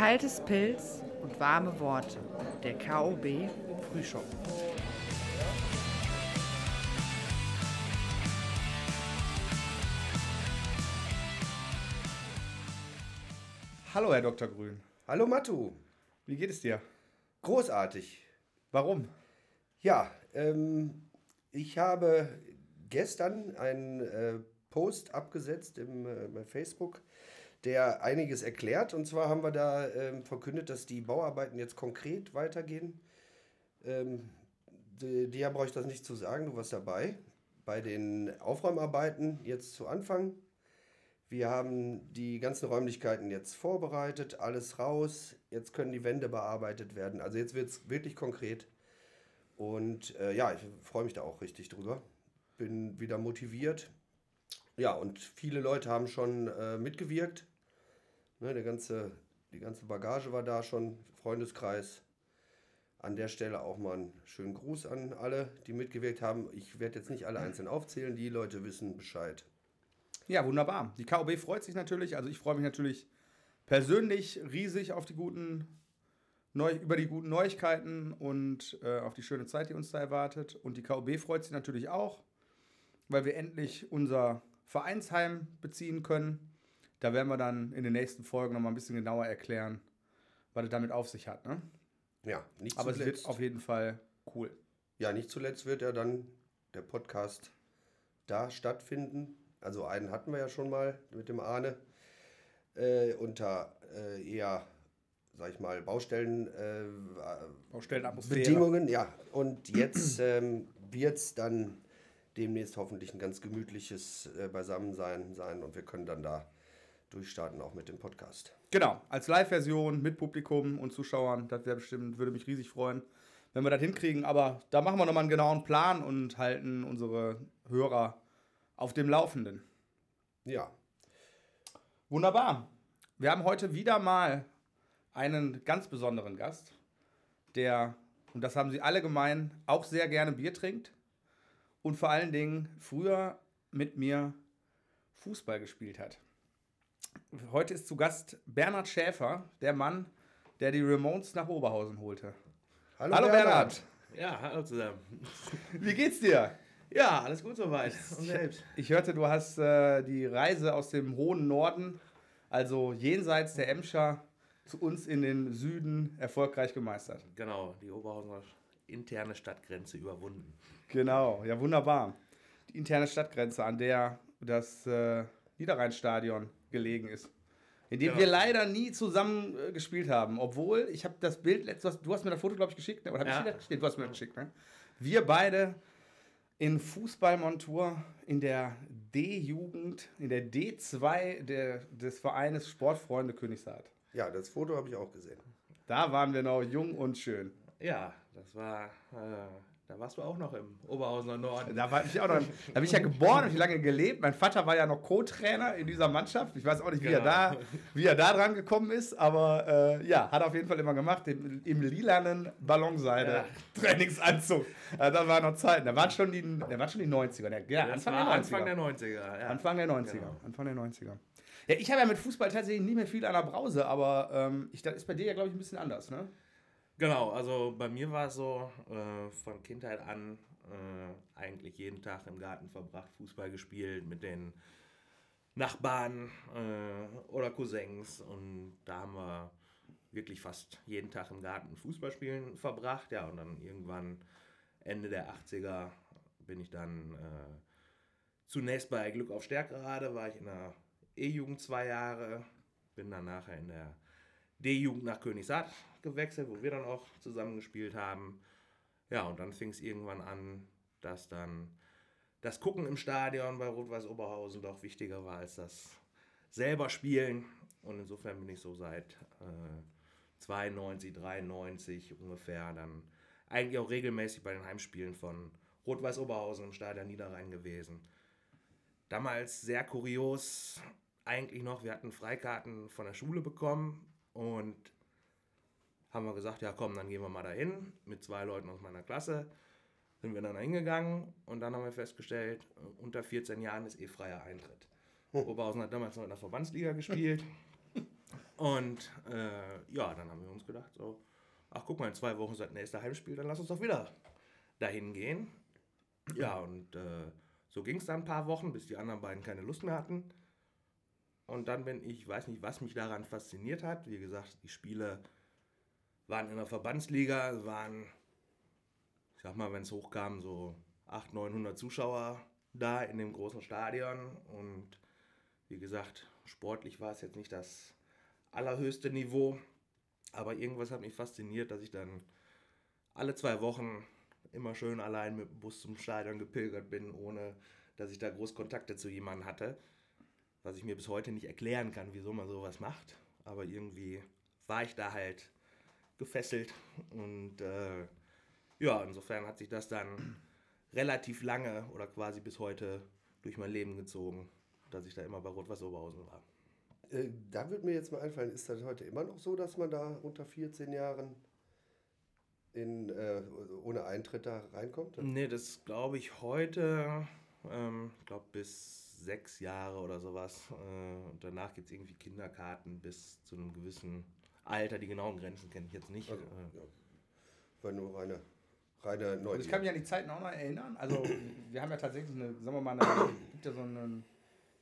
Kaltes Pilz und warme Worte. Der KOB Frühschoppen. Hallo, Herr Dr. Grün. Hallo Matu. Wie geht es dir? Großartig. Warum? Ja, ähm, ich habe gestern einen äh, Post abgesetzt im, äh, bei Facebook, der einiges erklärt. Und zwar haben wir da ähm, verkündet, dass die Bauarbeiten jetzt konkret weitergehen. Ähm, di- dir brauche ich das nicht zu sagen, du warst dabei. Bei den Aufräumarbeiten jetzt zu Anfang. Wir haben die ganzen Räumlichkeiten jetzt vorbereitet, alles raus. Jetzt können die Wände bearbeitet werden. Also jetzt wird es wirklich konkret. Und äh, ja, ich freue mich da auch richtig drüber. Bin wieder motiviert. Ja, und viele Leute haben schon äh, mitgewirkt. Ne, der ganze, die ganze Bagage war da schon, Freundeskreis. An der Stelle auch mal einen schönen Gruß an alle, die mitgewirkt haben. Ich werde jetzt nicht alle einzeln aufzählen, die Leute wissen Bescheid. Ja, wunderbar. Die KOB freut sich natürlich. Also ich freue mich natürlich persönlich riesig auf die guten Neu über die guten Neuigkeiten und äh, auf die schöne Zeit, die uns da erwartet. Und die KOB freut sich natürlich auch, weil wir endlich unser Vereinsheim beziehen können. Da werden wir dann in den nächsten Folgen nochmal ein bisschen genauer erklären, was es damit auf sich hat. Ne? Ja, nicht Aber es zuletzt. wird auf jeden Fall cool. Ja, nicht zuletzt wird ja dann der Podcast da stattfinden. Also einen hatten wir ja schon mal mit dem Arne äh, unter äh, eher, sag ich mal, Baustellen äh, Baustellenatmosphäre. Bedingungen. Ja, und jetzt ähm, wird es dann demnächst hoffentlich ein ganz gemütliches äh, Beisammensein sein und wir können dann da durchstarten, auch mit dem Podcast. Genau, als Live-Version mit Publikum und Zuschauern, das wäre bestimmt, würde mich riesig freuen, wenn wir das hinkriegen. Aber da machen wir nochmal einen genauen Plan und halten unsere Hörer auf dem Laufenden. Ja, Wunderbar. Wir haben heute wieder mal einen ganz besonderen Gast, der, und das haben sie alle gemein, auch sehr gerne Bier trinkt und vor allen Dingen früher mit mir Fußball gespielt hat. Heute ist zu Gast Bernhard Schäfer, der Mann, der die Ramones nach Oberhausen holte. hallo, Hallo Bernhard. Ja, hallo zusammen. Wie geht's dir? Ja, alles gut soweit. Und selbst. Ich hörte, du hast äh, die Reise aus dem hohen Norden, also jenseits der Emscher, zu uns in den Süden erfolgreich gemeistert. Genau, die Oberhausener interne Stadtgrenze überwunden. Genau, ja wunderbar. Die interne Stadtgrenze, an der das äh, Niederrheinstadion gelegen ist. In dem Genau. wir leider nie zusammen äh, gespielt haben. Obwohl, ich habe das Bild, letzt- du hast, mir das Foto, glaube ich, geschickt. Ne? Oder hab ich Ja. dir das geschickt? Du hast mir das geschickt. Ne? Wir beide in Fußballmontur in der D-Jugend, in der D2 der, des Vereines Sportfreunde Königshardt. Ja, das Foto habe ich auch gesehen. Da waren wir noch jung und schön. Ja, das war. Äh, da warst du auch noch im Oberhausener Norden. Da war ich auch noch, da bin ich ja geboren und lange gelebt. Mein Vater war ja noch Co-Trainer in dieser Mannschaft. Ich weiß auch nicht, wie, er, Genau. da, wie er da dran gekommen ist, aber äh, ja, hat er auf jeden Fall immer gemacht, im, im lilanen Ballonseide Trainingsanzug. Also, da waren noch Zeiten. Da waren schon die, da waren schon die 90er. Der, ja, Anfang, der 90er. Anfang der 90er. Ja. Anfang der 90er. Genau. Anfang der 90er. Ja, ich habe ja mit Fußball tatsächlich nie mehr viel an der Brause, aber ähm, ich, das ist bei dir ja, glaube ich, ein bisschen anders, ne? Genau, also bei mir war es so, äh, von Kindheit an äh, eigentlich jeden Tag im Garten verbracht, Fußball gespielt mit den Nachbarn äh, oder Cousins und da haben wir wirklich fast jeden Tag im Garten Fußballspielen verbracht. Ja, und dann irgendwann Ende der 80er bin ich dann äh, zunächst bei Glück auf Stärkrade, war ich in der E-Jugend zwei Jahre, bin dann nachher in der D-Jugend nach Königshardt gewechselt, wo wir dann auch zusammen gespielt haben. Ja, und dann fing es irgendwann an, dass dann das Gucken im Stadion bei Rot-Weiß Oberhausen doch wichtiger war als das selber Spielen. Und insofern bin ich so seit äh, 92, 93 ungefähr dann eigentlich auch regelmäßig bei den Heimspielen von Rot-Weiß Oberhausen im Stadion Niederrhein gewesen. Damals sehr kurios, eigentlich noch, wir hatten Freikarten von der Schule bekommen und haben wir gesagt, ja komm, dann gehen wir mal dahin mit zwei Leuten aus meiner Klasse. Sind wir dann da hingegangen und dann haben wir festgestellt, äh, unter 14 Jahren ist eh freier Eintritt. Oberhausen hat damals noch in der Verbandsliga gespielt. Und äh, ja, dann haben wir uns gedacht, so, ach guck mal, in zwei Wochen ist das nächste Heimspiel, dann lass uns doch wieder dahin gehen. Ja, und äh, so ging es dann ein paar Wochen, bis die anderen beiden keine Lust mehr hatten. Und dann bin ich, weiß nicht, was mich daran fasziniert hat. Wie gesagt, die Spiele waren in der Verbandsliga, waren, ich sag mal, wenn es hochkam, so 800, 900 Zuschauer da in dem großen Stadion. Und wie gesagt, sportlich war es jetzt nicht das allerhöchste Niveau. Aber irgendwas hat mich fasziniert, dass ich dann alle zwei Wochen immer schön allein mit dem Bus zum Stadion gepilgert bin, ohne dass ich da groß Kontakte zu jemandem hatte was ich mir bis heute nicht erklären kann, wieso man sowas macht. Aber irgendwie war ich da halt gefesselt. Und äh, ja, insofern hat sich das dann relativ lange oder quasi bis heute durch mein Leben gezogen, dass ich da immer bei Rot-Weiß Oberhausen war. Äh, da würde mir jetzt mal einfallen, ist das heute immer noch so, dass man da unter 14 Jahren in, äh, ohne Eintritt da reinkommt? Nee, das glaube ich heute, ähm, ich glaube bis sechs Jahre oder sowas. Äh, und danach gibt es irgendwie Kinderkarten bis zu einem gewissen Alter. Die genauen Grenzen kenne ich jetzt nicht. Also, Äh, ja. War nur reine, reine Neugier. Also ich kann mich an die Zeiten auch noch erinnern. Also wir haben ja tatsächlich eine, sagen wir mal, eine, gibt ja so eine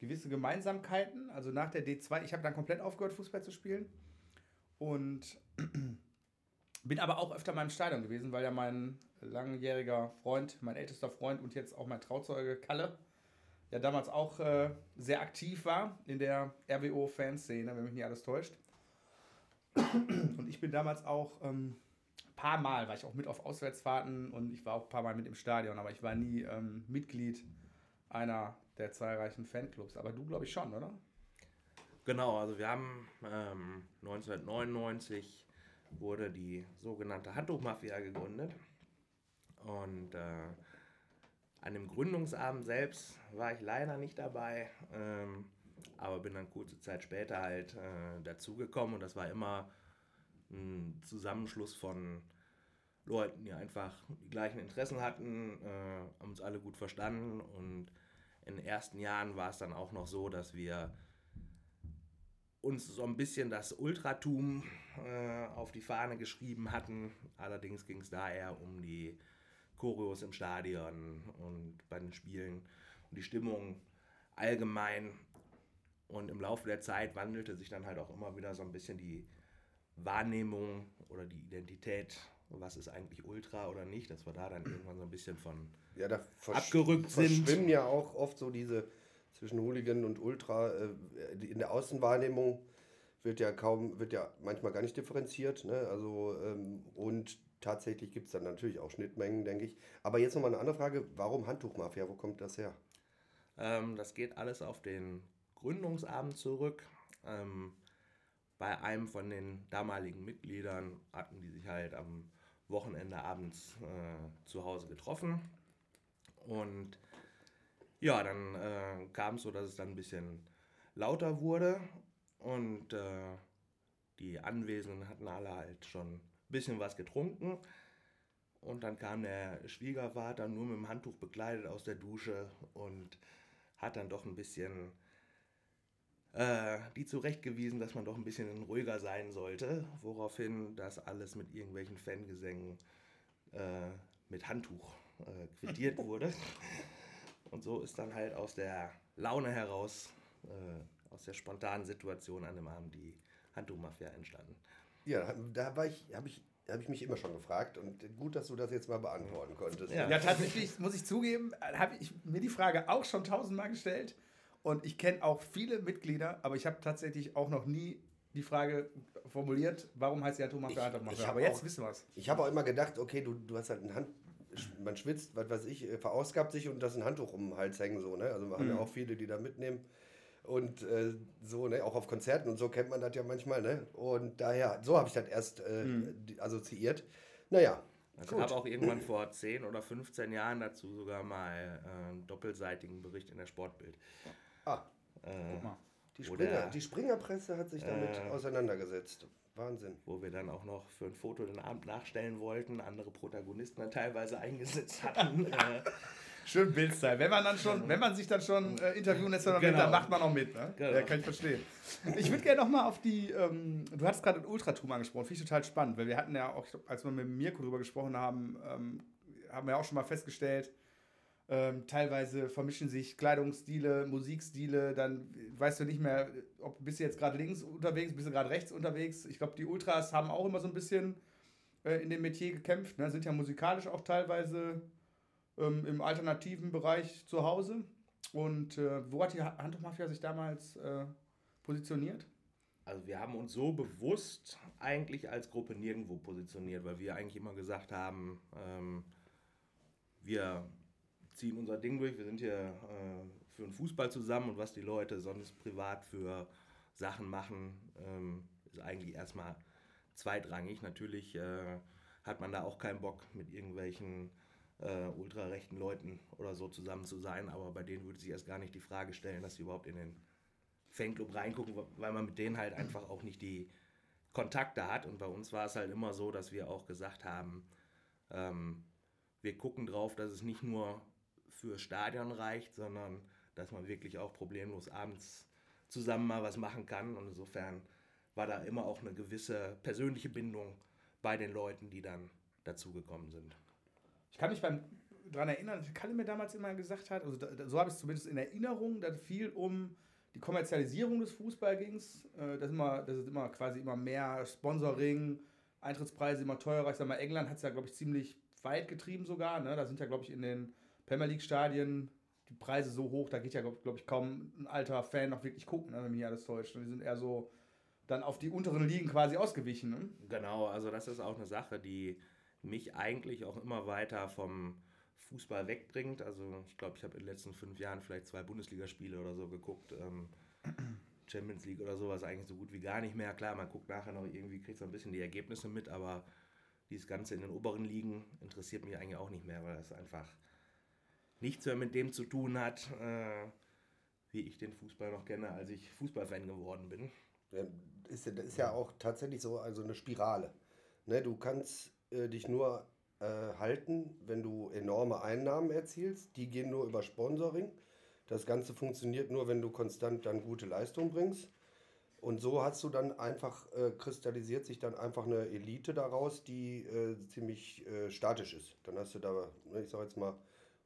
gewisse Gemeinsamkeiten. Also nach der D2, ich habe dann komplett aufgehört, Fußball zu spielen. Und bin aber auch öfter mal im Stadion gewesen, weil ja mein langjähriger Freund, mein ältester Freund und jetzt auch mein Trauzeuge Kalle, ja damals auch äh, sehr aktiv war in der RWO-Fanszene, wenn mich nicht alles täuscht. Und ich bin damals auch ähm, ein paar Mal, war ich auch mit auf Auswärtsfahrten und ich war auch ein paar Mal mit im Stadion, aber ich war nie ähm, Mitglied einer der zahlreichen Fanclubs. Aber du, glaube ich, schon, oder? Genau, also wir haben ähm, 1999 wurde die sogenannte Handtuchmafia gegründet. Und äh, an dem Gründungsabend selbst war ich leider nicht dabei, ähm, aber bin dann kurze Zeit später halt äh, dazugekommen und das war immer ein Zusammenschluss von Leuten, die einfach die gleichen Interessen hatten, äh, haben uns alle gut verstanden und in den ersten Jahren war es dann auch noch so, dass wir uns so ein bisschen das Ultratum äh, auf die Fahne geschrieben hatten. Allerdings ging es da eher um die Choreos im Stadion und bei den Spielen und die Stimmung allgemein. Und im Laufe der Zeit wandelte sich dann halt auch immer wieder so ein bisschen die Wahrnehmung oder die Identität, was ist eigentlich Ultra oder nicht, dass wir da dann irgendwann so ein bisschen von ja, da abgerückt sind. verschwimmen ja auch oft so diese zwischen Hooligan und Ultra. Äh, in der Außenwahrnehmung wird ja kaum, wird ja manchmal gar nicht differenziert. Ne? Also, ähm, und tatsächlich gibt es dann natürlich auch Schnittmengen, denke ich. Aber jetzt nochmal eine andere Frage. Warum Handtuchmafia? Wo kommt das her? Ähm, das geht alles auf den Gründungsabend zurück. Ähm, bei einem von den damaligen Mitgliedern hatten die sich halt am Wochenende abends äh, zu Hause getroffen. Und ja, dann äh, kam es so, dass es dann ein bisschen lauter wurde. Und äh, die Anwesenden hatten alle halt schon ein bisschen was getrunken. Und dann kam der Schwiegervater nur mit dem Handtuch bekleidet aus der Dusche und hat dann doch ein bisschen äh, die zurechtgewiesen, dass man doch ein bisschen ruhiger sein sollte. Woraufhin das alles mit irgendwelchen Fangesängen äh, mit Handtuch äh, quittiert wurde. Und so ist dann halt aus der Laune heraus, äh, aus der spontanen Situation an dem Abend die Handtuchmafia entstanden. Ja, da war ich, habe ich, hab ich mich immer schon gefragt. Und gut, dass du das jetzt mal beantworten konntest. Ja. Ja, tatsächlich muss ich zugeben, habe ich mir die Frage auch schon tausendmal gestellt. Und ich kenne auch viele Mitglieder, aber ich habe tatsächlich auch noch nie die Frage formuliert, warum heißt der Thomas Ich- Theater ich Aber jetzt auch- wissen wir es. Ich habe auch immer gedacht, okay, du, du hast halt ein Hand, man schwitzt, was weiß ich, äh, verausgabt sich und das ein Handtuch um den Hals hängen so, ne? Also wir haben ja auch viele, die da mitnehmen und äh, so, ne, auch auf Konzerten und so kennt man das ja manchmal, ne? Und daher, so habe ich das erst äh, die- assoziiert. Naja, Es gut. gab auch irgendwann vor 10 oder 15 Jahren dazu sogar mal äh, einen doppelseitigen Bericht in der Sportbild. Ah, Äh, Guck mal. die, Springer, die Springerpresse hat sich damit Äh. auseinandergesetzt. Wahnsinn. wo wir dann auch noch für ein Foto den Abend nachstellen wollten, andere Protagonisten dann teilweise eingesetzt hatten. äh, Schön Bildstyle. Wenn man dann schon, wenn man sich dann schon äh, interviewen lässt, dann, Genau. dann macht man auch mit. Ne? Genau. Ja, kann ich verstehen. Ich würde gerne nochmal auf die, ähm, du hattest gerade den Ultratum angesprochen, finde ich total spannend, weil wir hatten ja auch, ich glaub, als wir mit Mirko drüber gesprochen haben, ähm, haben wir auch schon mal festgestellt, ähm, teilweise vermischen sich Kleidungsstile, Musikstile, dann weißt du nicht mehr, ob bist du jetzt gerade links unterwegs, bist du gerade rechts unterwegs. Ich glaube, die Ultras haben auch immer so ein bisschen äh, in dem Metier gekämpft, ne? sind ja musikalisch auch teilweise ähm, im alternativen Bereich zu Hause. Und äh, wo hat die Handtuchmafia sich damals äh, positioniert? Also wir haben uns so bewusst eigentlich als Gruppe nirgendwo positioniert, weil wir eigentlich immer gesagt haben, ähm, wir ziehen unser Ding durch, wir sind hier äh, für den Fußball zusammen und was die Leute sonst privat für Sachen machen, ähm, ist eigentlich erstmal zweitrangig. Natürlich äh, hat man da auch keinen Bock mit irgendwelchen äh, ultrarechten Leuten oder so zusammen zu sein, aber bei denen würde sich erst gar nicht die Frage stellen, dass sie überhaupt in den Fanclub reingucken, weil man mit denen halt einfach auch nicht die Kontakte hat. Und bei uns war es halt immer so, dass wir auch gesagt haben, ähm, wir gucken drauf, dass es nicht nur für Stadion reicht, sondern dass man wirklich auch problemlos abends zusammen mal was machen kann. Und insofern war da immer auch eine gewisse persönliche Bindung bei den Leuten, die dann dazugekommen sind. Ich kann mich beim daran erinnern, dass Kalle mir damals immer gesagt hat, also da, so habe ich es zumindest in Erinnerung, dass viel um die Kommerzialisierung des Fußballs ging. Äh, dass, immer, dass es immer quasi immer mehr Sponsoring, Eintrittspreise immer teurer. Ich sag mal, England hat es ja, glaube ich, ziemlich weit getrieben sogar. Ne? Da sind ja, glaube ich, in den Premier League-Stadien die Preise so hoch, da geht ja, glaube glaub ich, kaum ein alter Fan noch wirklich gucken, ne? wenn mich alles täuscht. Die sind eher so dann auf die unteren Ligen quasi ausgewichen. Ne? Genau, also das ist auch eine Sache, die mich eigentlich auch immer weiter vom Fußball wegbringt. Also ich glaube, ich habe in den letzten fünf Jahren vielleicht zwei Bundesligaspiele oder so geguckt. Ähm, Champions League oder sowas eigentlich so gut wie gar nicht mehr. Klar, man guckt nachher noch irgendwie, kriegt so ein bisschen die Ergebnisse mit, aber dieses Ganze in den oberen Ligen interessiert mich eigentlich auch nicht mehr, weil das einfach nichts mehr mit dem zu tun hat, äh, wie ich den Fußball noch kenne, als ich Fußballfan geworden bin. Ja, ist, ja- ist ja auch tatsächlich so also eine Spirale. Ne, du kannst äh, dich nur äh, halten, wenn du enorme Einnahmen erzielst. Die gehen nur über Sponsoring. Das Ganze funktioniert nur, wenn du konstant dann gute Leistung bringst. Und so hast du dann einfach, äh, kristallisiert sich dann einfach eine Elite daraus, die äh, ziemlich äh, statisch ist. Dann hast du da, ne, ich sag jetzt mal,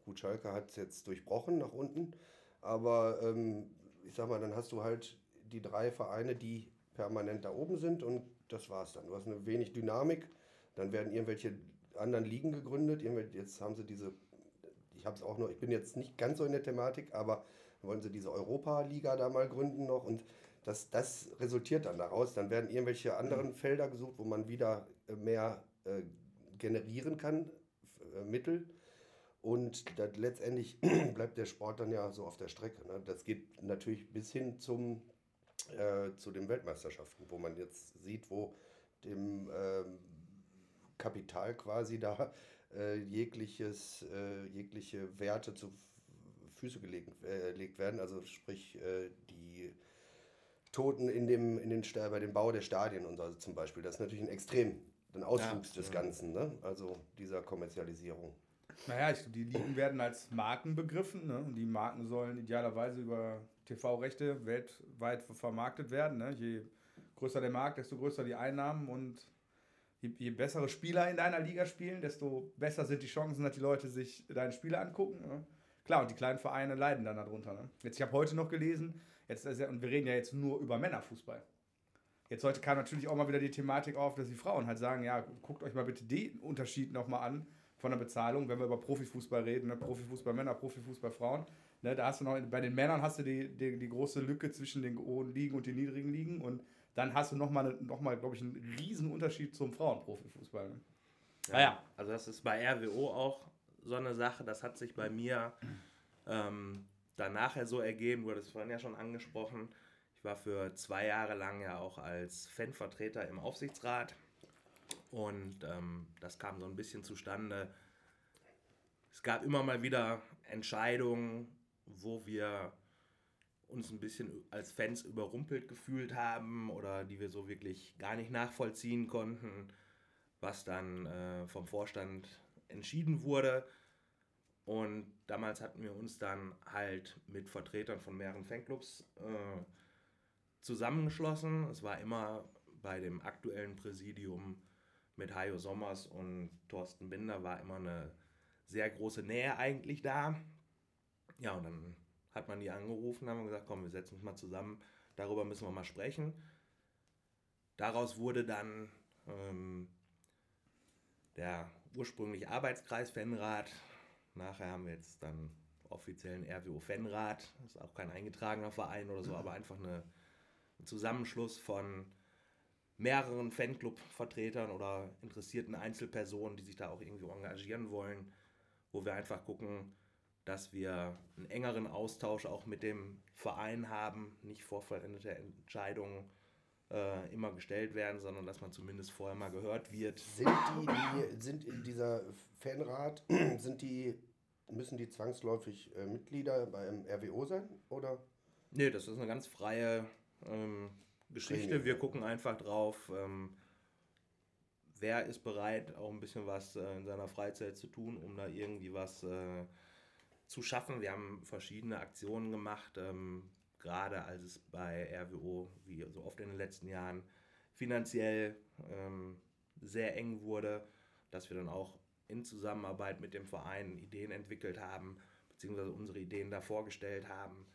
gut, Schalke hat es jetzt durchbrochen nach unten, aber ähm, ich sag mal, dann hast du halt die drei Vereine, die permanent da oben sind und das war's dann. Du hast eine wenig Dynamik, dann werden irgendwelche anderen Ligen gegründet. Jetzt haben sie diese, ich habe es auch noch, ich bin jetzt nicht ganz so in der Thematik, aber wollen sie diese Europa-Liga da mal gründen noch und das, das resultiert dann daraus. Dann werden irgendwelche anderen Felder gesucht, wo man wieder äh, mehr äh, generieren kann, äh, Mittel. Und das, letztendlich bleibt der Sport dann ja so auf der Strecke. Ne? Das geht natürlich bis hin zum, äh, zu den Weltmeisterschaften, wo man jetzt sieht, wo dem ähm, Kapital quasi da äh, jegliches, äh, jegliche Werte zu Füße gelegt, äh, gelegt werden. Also sprich äh, die Toten in dem, in den, bei dem Bau der Stadien und so zum Beispiel. Das ist natürlich ein extrem ein Auswuchs des Ganzen, ne? also dieser Kommerzialisierung. Naja, ich, die Ligen werden als Marken begriffen ne? und die Marken sollen idealerweise über TV-Rechte weltweit vermarktet werden. Ne? Je größer der Markt, desto größer die Einnahmen und je, je bessere Spieler in deiner Liga spielen, desto besser sind die Chancen, dass die Leute sich deine Spiele angucken. Ne? Klar, und die kleinen Vereine leiden dann darunter. Ne? Jetzt, ich habe heute noch gelesen, jetzt ja, und wir reden ja jetzt nur über Männerfußball. Jetzt heute kam natürlich auch mal wieder die Thematik auf, dass die Frauen halt sagen, ja, guckt euch mal bitte den Unterschied nochmal an von der Bezahlung, wenn wir über Profifußball reden, ne? Profifußball Männer, Profifußball Frauen. Ne? Da hast du noch, bei den Männern hast du die, die, die große Lücke zwischen den hohen Ligen und den niedrigen Ligen und dann hast du nochmal, noch mal, glaube ich, einen riesen Unterschied zum Frauenprofifußball. Ne? Naja. Also das ist bei RWO auch so eine Sache, das hat sich bei mir ähm, dann nachher so ergeben, du hattest es vorhin ja schon angesprochen, ich war für zwei Jahre lang ja auch als Fanvertreter im Aufsichtsrat und ähm, das kam so ein bisschen zustande. Es gab immer mal wieder Entscheidungen, wo wir uns ein bisschen als Fans überrumpelt gefühlt haben oder die wir so wirklich gar nicht nachvollziehen konnten, was dann äh, vom Vorstand entschieden wurde. Und damals hatten wir uns dann halt mit Vertretern von mehreren Fanclubs äh, zusammengeschlossen. Es war immer bei dem aktuellen Präsidium mit Hajo Sommers und Thorsten Binder war immer eine sehr große Nähe eigentlich da. Ja, und dann hat man die angerufen, haben gesagt, komm, wir setzen uns mal zusammen, darüber müssen wir mal sprechen. Daraus wurde dann ähm, der ursprüngliche Arbeitskreis Fanrat. Nachher haben wir jetzt dann offiziellen RWO. Das ist auch kein eingetragener Verein oder so, aber einfach eine, ein Zusammenschluss von mehreren Fanclub-Vertretern oder interessierten Einzelpersonen, die sich da auch irgendwie engagieren wollen, wo wir einfach gucken, dass wir einen engeren Austausch auch mit dem Verein haben, nicht vorvollendete Entscheidungen äh, immer gestellt werden, sondern dass man zumindest vorher mal gehört wird. Sind die, die sind in dieser Fanrat, sind die, müssen die zwangsläufig äh, Mitglieder beim RWO sein? Oder? Nee, das ist eine ganz freie ähm, Geschichte. Wir gucken einfach drauf, ähm, wer ist bereit, auch ein bisschen was äh, in seiner Freizeit zu tun, um da irgendwie was äh, zu schaffen. Wir haben verschiedene Aktionen gemacht, ähm, gerade als es bei RWO, wie so oft in den letzten Jahren, finanziell ähm, sehr eng wurde, dass wir dann auch in Zusammenarbeit mit dem Verein Ideen entwickelt haben, beziehungsweise unsere Ideen da vorgestellt haben.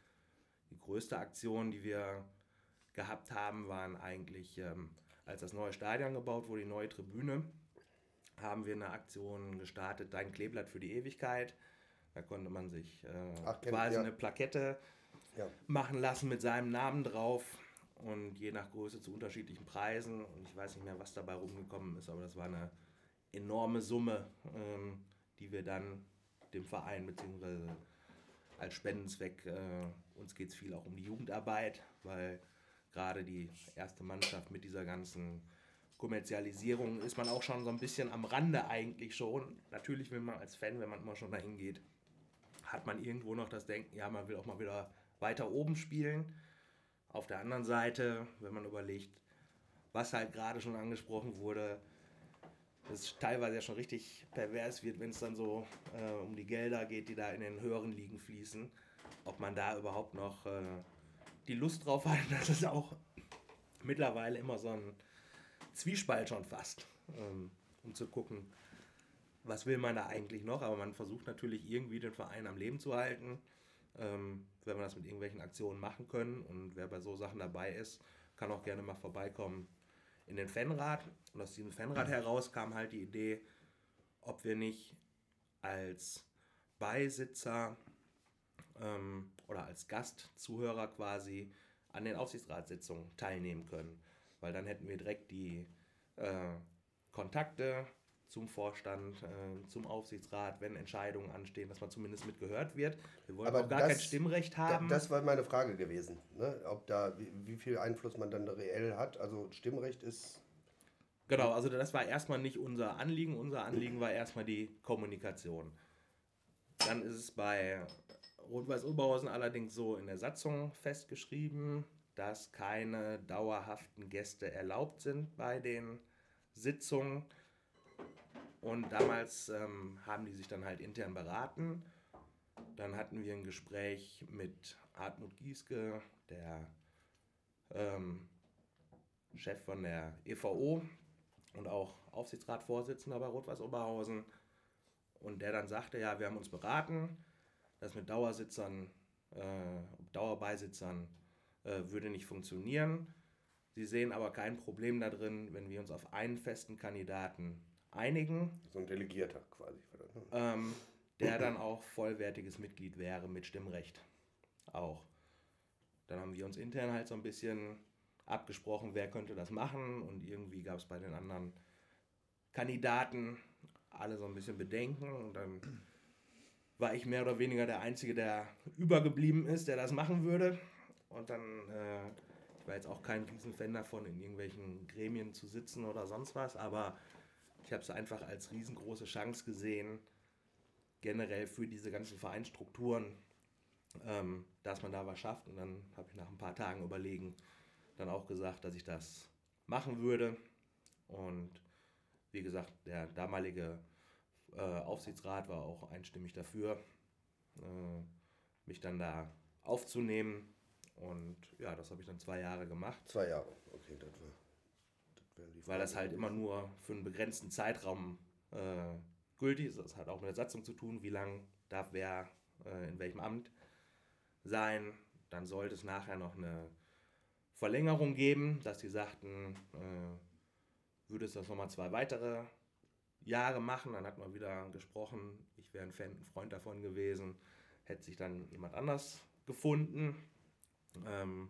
Die größte Aktion, die wir gehabt haben, waren eigentlich, ähm, als das neue Stadion gebaut wurde, die neue Tribüne, haben wir eine Aktion gestartet, Dein Kleeblatt für die Ewigkeit. Da konnte man sich äh, Ach, quasi ja. eine Plakette Ja. machen lassen mit seinem Namen drauf und je nach Größe zu unterschiedlichen Preisen. Und ich weiß nicht mehr, was dabei rumgekommen ist, aber das war eine enorme Summe, ähm, die wir dann dem Verein bzw. als Spendenzweck, äh, uns geht es viel auch um die Jugendarbeit, weil gerade die erste Mannschaft mit dieser ganzen Kommerzialisierung ist man auch schon so ein bisschen am Rande eigentlich schon. Natürlich will man als Fan, wenn man immer schon dahin geht, hat man irgendwo noch das Denken, ja, man will auch mal wieder weiter oben spielen. Auf der anderen Seite, wenn man überlegt, was halt gerade schon angesprochen wurde, dass es teilweise ja schon richtig pervers wird, wenn es dann so äh, um die Gelder geht, die da in den höheren Ligen fließen, ob man da überhaupt noch äh, die Lust drauf hat, das ist auch mittlerweile immer so ein Zwiespalt schon fast, ähm, um zu gucken, was will man da eigentlich noch, aber man versucht natürlich irgendwie den Verein am Leben zu halten, ähm, wenn wir das mit irgendwelchen Aktionen machen können. Und wer bei so Sachen dabei ist, kann auch gerne mal vorbeikommen in den Fanrat. Und aus diesem Fanrat heraus kam halt die Idee, ob wir nicht als Beisitzer ähm, oder als Gastzuhörer quasi an den Aufsichtsratssitzungen teilnehmen können. Weil dann hätten wir direkt die äh, Kontakte zum Vorstand, äh, zum Aufsichtsrat, wenn Entscheidungen anstehen, dass man zumindest mitgehört wird. Wir wollen Aber auch gar das- kein Stimmrecht haben. das war meine Frage gewesen. Ne? Ob da, wie, wie viel Einfluss man dann reell hat. Also Stimmrecht ist. Genau, also das war erstmal nicht unser Anliegen. Unser Anliegen war erstmal die Kommunikation. Dann ist es bei Rot-Weiß Oberhausen allerdings so in der Satzung festgeschrieben, dass keine dauerhaften Gäste erlaubt sind bei den Sitzungen. Und damals ähm, haben die sich dann halt intern beraten. Dann hatten wir ein Gespräch mit Hartmut Gieske, der ähm, Chef von der EVO und auch Aufsichtsratsvorsitzender bei Rot-Weiß Oberhausen. Und der dann sagte, ja, wir haben uns beraten, das mit Dauersitzern, äh, Dauerbeisitzern äh, würde nicht funktionieren. Sie sehen aber kein Problem darin, wenn wir uns auf einen festen Kandidaten einigen, So ein Delegierter quasi. Ähm, der dann auch vollwertiges Mitglied wäre mit Stimmrecht. Auch. Dann haben wir uns intern halt so ein bisschen abgesprochen, wer könnte das machen und irgendwie gab es bei den anderen Kandidaten alle so ein bisschen Bedenken und dann war ich mehr oder weniger der Einzige, der übergeblieben ist, der das machen würde. Und dann, äh, ich war jetzt auch kein Riesenfan davon, in irgendwelchen Gremien zu sitzen oder sonst was, aber ich habe es einfach als riesengroße Chance gesehen, generell für diese ganzen Vereinsstrukturen, ähm, dass man da was schafft. Und dann habe ich nach ein paar Tagen überlegen dann auch gesagt, dass ich das machen würde. Und wie gesagt, der damalige Äh, Aufsichtsrat war auch einstimmig dafür, äh, mich dann da aufzunehmen. Und ja, das habe ich dann zwei Jahre gemacht. Zwei Jahre, okay, das war. Das weil das halt immer nur für einen begrenzten Zeitraum äh, gültig ist. Das hat auch mit der Satzung zu tun, wie lange darf wer äh, in welchem Amt sein. Dann sollte es nachher noch eine Verlängerung geben, dass sie sagten, äh, würde es das nochmal zwei weitere Jahre machen. Dann hat man wieder gesprochen, ich wäre ein Fan, ein Freund davon gewesen, hätte sich dann jemand anders gefunden. Ähm,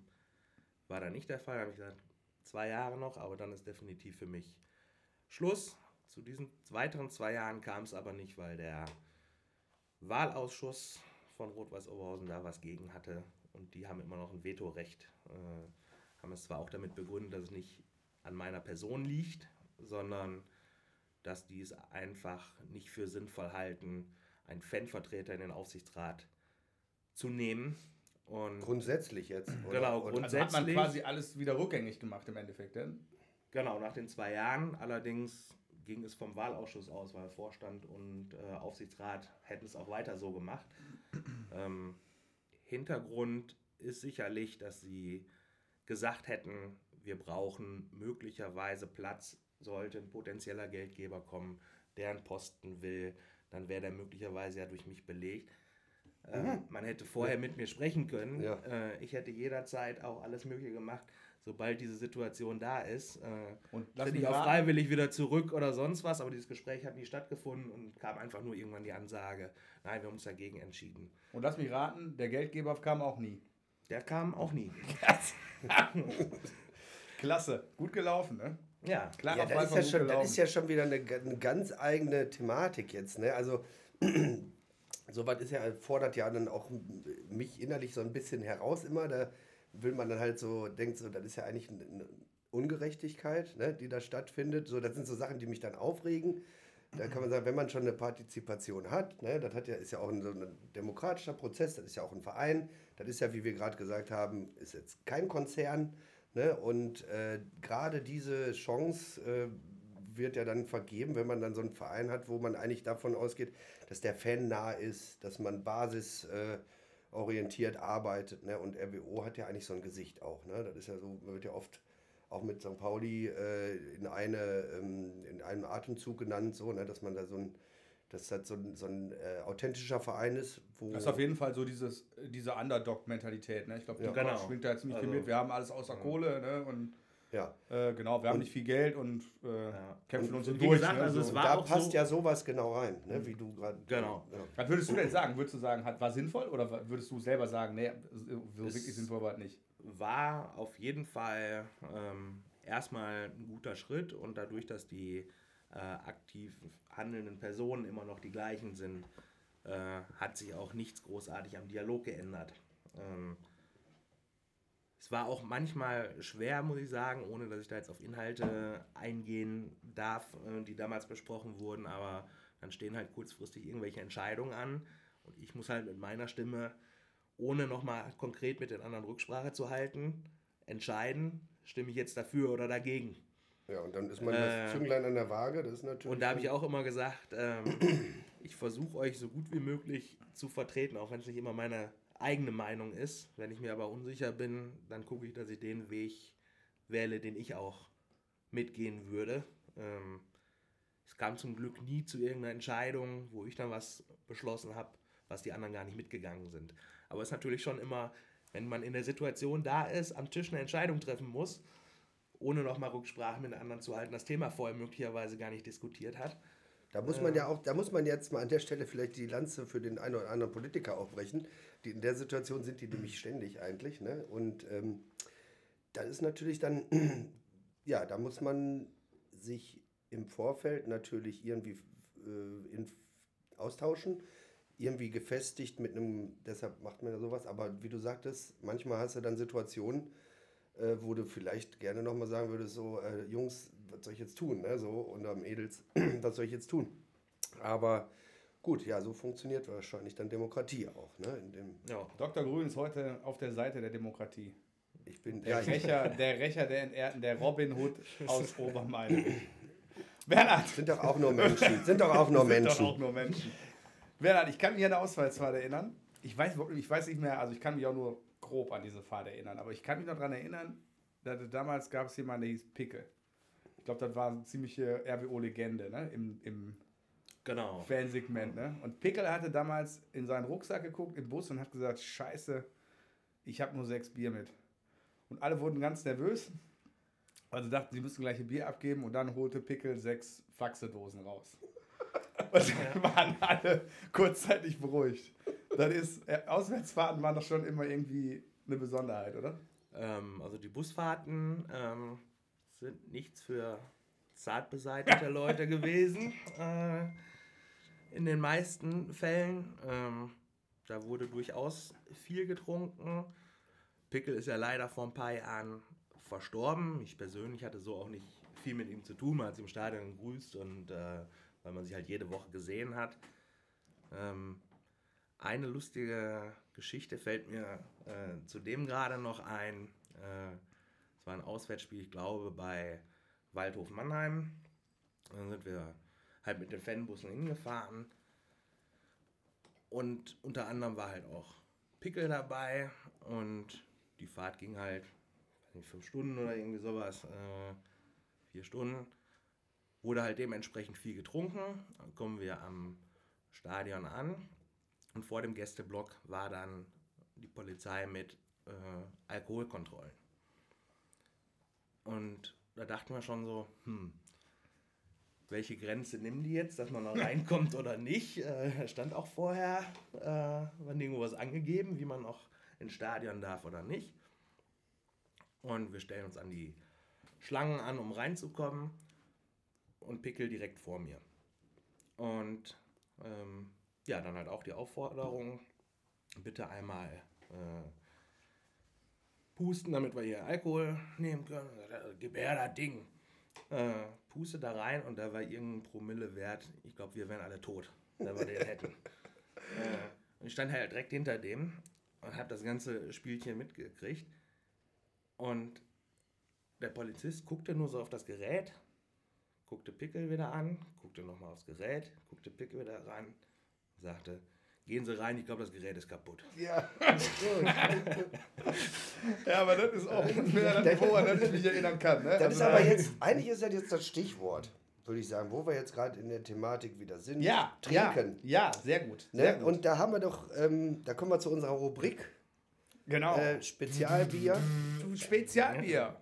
war dann nicht der Fall, habe ich gesagt, zwei Jahre noch, aber dann ist definitiv für mich Schluss. Zu diesen weiteren zwei Jahren kam es aber nicht, weil der Wahlausschuss von Rot-Weiß Oberhausen da was gegen hatte und die haben immer noch ein Vetorecht. Äh, haben es zwar auch damit begründet, dass es nicht an meiner Person liegt, sondern dass die es einfach nicht für sinnvoll halten, einen Fanvertreter in den Aufsichtsrat zu nehmen. Und grundsätzlich jetzt. Oder? Genau, und grundsätzlich. Also hat man quasi alles wieder rückgängig gemacht im Endeffekt, denn? Genau, nach den zwei Jahren. Allerdings ging es vom Wahlausschuss aus, weil Vorstand und äh, Aufsichtsrat hätten es auch weiter so gemacht. Ähm, Hintergrund ist sicherlich, dass sie gesagt hätten, wir brauchen möglicherweise Platz, sollte ein potenzieller Geldgeber kommen, der einen Posten will, dann wäre der möglicherweise ja durch mich belegt. Äh, mhm. man hätte vorher mit mir sprechen können. Ja. Äh, ich hätte jederzeit auch alles Mögliche gemacht, sobald diese Situation da ist. Äh, und tritt ich auch freiwillig wieder zurück oder sonst was, aber dieses Gespräch hat nie stattgefunden und kam einfach nur irgendwann die Ansage, nein, wir haben uns dagegen entschieden. Und lass mich raten, der Geldgeber kam auch nie. Der kam auch nie. Klasse, gut gelaufen, ne? Ja, Klar, ja das, ist ja schon, das ist ja schon wieder eine, eine ganz eigene Thematik jetzt. Ne? Also, sowas ist ja, fordert ja dann auch mich innerlich so ein bisschen heraus immer. Da will man dann halt so, denkt so, das ist ja eigentlich eine Ungerechtigkeit, ne, die da stattfindet. So, das sind so Sachen, die mich dann aufregen. Da kann man sagen, wenn man schon eine Partizipation hat, ne, das hat ja, ist ja auch ein, so ein demokratischer Prozess, das ist ja auch ein Verein, das ist ja, wie wir gerade gesagt haben, ist jetzt kein Konzern. Ne, und äh, gerade diese Chance äh, wird ja dann vergeben, wenn man dann so einen Verein hat, wo man eigentlich davon ausgeht, dass der Fan nah ist, dass man Basis äh, orientiert arbeitet. Ne? Und RWO hat ja eigentlich so ein Gesicht auch. Ne? Das ist ja so, man wird ja oft auch mit St. Pauli äh, in, eine, ähm, in einem Atemzug genannt, so, ne? dass man da so ein, dass das so ein, so ein äh, authentischer Verein ist. Wo das ist auf jeden Fall so dieses, diese Underdog-Mentalität. Ne? Ich glaube, die ja, genau. schwingt da jetzt ziemlich also, viel mit. Wir haben alles außer ja. Kohle ne? und ja. Äh, genau, wir haben und, nicht viel Geld und äh, ja. kämpfen und, uns und durch. Gesagt, ne? also so. da passt so ja sowas genau rein, ne? wie du gerade. Genau. Ja. Was würdest du denn sagen? Würdest du sagen, hat, war sinnvoll oder würdest du selber sagen, nee, so es wirklich sinnvoll war es nicht? War auf jeden Fall ähm, erstmal ein guter Schritt und dadurch, dass die äh, aktiv handelnden Personen immer noch die gleichen sind, äh, hat sich auch nichts großartig am Dialog geändert. Ähm, es war auch manchmal schwer, muss ich sagen, ohne dass ich da jetzt auf Inhalte eingehen darf, äh, die damals besprochen wurden, aber dann stehen halt kurzfristig irgendwelche Entscheidungen an und ich muss halt mit meiner Stimme, ohne nochmal konkret mit den anderen Rücksprache zu halten, entscheiden, stimme ich jetzt dafür oder dagegen. Ja, und dann ist man äh, das Zünglein an der Waage, das ist natürlich. Und da habe ich auch immer gesagt, ähm, ich versuche euch so gut wie möglich zu vertreten, auch wenn es nicht immer meine eigene Meinung ist. Wenn ich mir aber unsicher bin, dann gucke ich, dass ich den Weg wähle, den ich auch mitgehen würde. Ähm, es kam zum Glück nie zu irgendeiner Entscheidung, wo ich dann was beschlossen habe, was die anderen gar nicht mitgegangen sind. Aber es ist natürlich schon immer, wenn man in der Situation da ist, am Tisch eine Entscheidung treffen muss, ohne nochmal Rücksprache mit anderen zu halten, das Thema vorher möglicherweise gar nicht diskutiert hat, da muss man ja auch, da muss man jetzt mal an der Stelle vielleicht die Lanze für den einen oder anderen Politiker aufbrechen. Die, in der Situation sind die nämlich ständig eigentlich. Ne? Und ähm, da ist natürlich dann, ja, da muss man sich im Vorfeld natürlich irgendwie äh, in, austauschen, irgendwie gefestigt mit einem, deshalb macht man ja sowas, aber wie du sagtest, manchmal hast du dann Situationen, äh, wo du vielleicht gerne nochmal sagen würdest, so, äh, Jungs, was soll ich jetzt tun? Ne? So, und am Edels, was soll ich jetzt tun? Aber gut, ja, so funktioniert wahrscheinlich dann Demokratie auch. Ne? In dem ja. Dr. Grün ist heute auf der Seite der Demokratie. Ich bin der, ja, Rächer, der Rächer der Entehrten, der Robin Hood aus Obermeile. Bernhard. Sind doch auch nur Menschen. Sind doch auch nur Sind Menschen. doch auch nur Menschen. Bernhard, ich kann mich an eine Auswahlfahrt erinnern. Ich weiß, ich weiß nicht mehr, also ich kann mich auch nur grob an diese Fahrt erinnern, aber ich kann mich noch daran erinnern, dass damals gab es jemanden, der hieß Pickel. Ich glaube, das war eine ziemliche RWO-Legende ne? Im, im Genau. Fansegment. Ne? Und Pickel hatte damals in seinen Rucksack geguckt im Bus und hat gesagt, scheiße, ich habe nur sechs Bier mit. Und alle wurden ganz nervös. Also dachten, sie müssen gleich ein Bier abgeben und dann holte Pickel sechs Faxedosen raus. Und dann waren alle kurzzeitig beruhigt. Das ist, äh, Auswärtsfahrten waren doch schon immer irgendwie eine Besonderheit, oder? Ähm, also die Busfahrten ähm, sind nichts für zart beseitete Leute gewesen. Äh, in den meisten Fällen. Ähm, da wurde durchaus viel getrunken. Pickel ist ja leider vor ein paar Jahren verstorben. Ich persönlich hatte so auch nicht viel mit ihm zu tun. Man hat sich im Stadion gegrüßt und äh, weil man sich halt jede Woche gesehen hat. Ähm, eine lustige Geschichte fällt mir äh, zudem gerade noch ein. Äh, Es war ein Auswärtsspiel, ich glaube, bei Waldhof Mannheim. Dann sind wir halt mit den Fanbussen hingefahren. Und unter anderem war halt auch Pickel dabei. Und die Fahrt ging halt, nicht, fünf Stunden oder irgendwie sowas. Äh, vier Stunden. Wurde halt dementsprechend viel getrunken. Dann kommen wir am Stadion an. Und vor dem Gästeblock war dann die Polizei mit äh, Alkoholkontrollen. Und da dachten wir schon so, hm, welche Grenze nehmen die jetzt, dass man noch reinkommt oder nicht? Äh, stand auch vorher, äh, war nirgendwo was angegeben, wie man noch ins Stadion darf oder nicht. Und wir stellen uns an die Schlangen an, um reinzukommen. Und Pickel direkt vor mir. Und ähm, ja, dann halt auch die Aufforderung, bitte einmal äh, pusten, damit wir hier Alkohol nehmen können. Her das Ding. Äh, puste da rein und da war irgendein Promille wert. Ich glaube, wir wären alle tot, wenn wir den hätten. äh, ich stand halt direkt hinter dem und habe das ganze Spielchen mitgekriegt. Und der Polizist guckte nur so auf das Gerät, guckte Pickel wieder an, guckte nochmal aufs Gerät, guckte Pickel wieder ran, sagte, gehen Sie rein, ich glaube, das Gerät ist kaputt. Ja. Ja, aber das ist auch ungefähr das, woran das ich mich erinnern kann. Ne? Das ist Also, aber jetzt, eigentlich ist das jetzt das Stichwort, würde ich sagen, wo wir jetzt gerade in der Thematik wieder sind. Ja, Trinken. Ja, ja sehr gut. Sehr Ne? gut. Und da haben wir doch, ähm, da kommen wir zu unserer Rubrik genau. äh, Spezialbier. Spezialbier.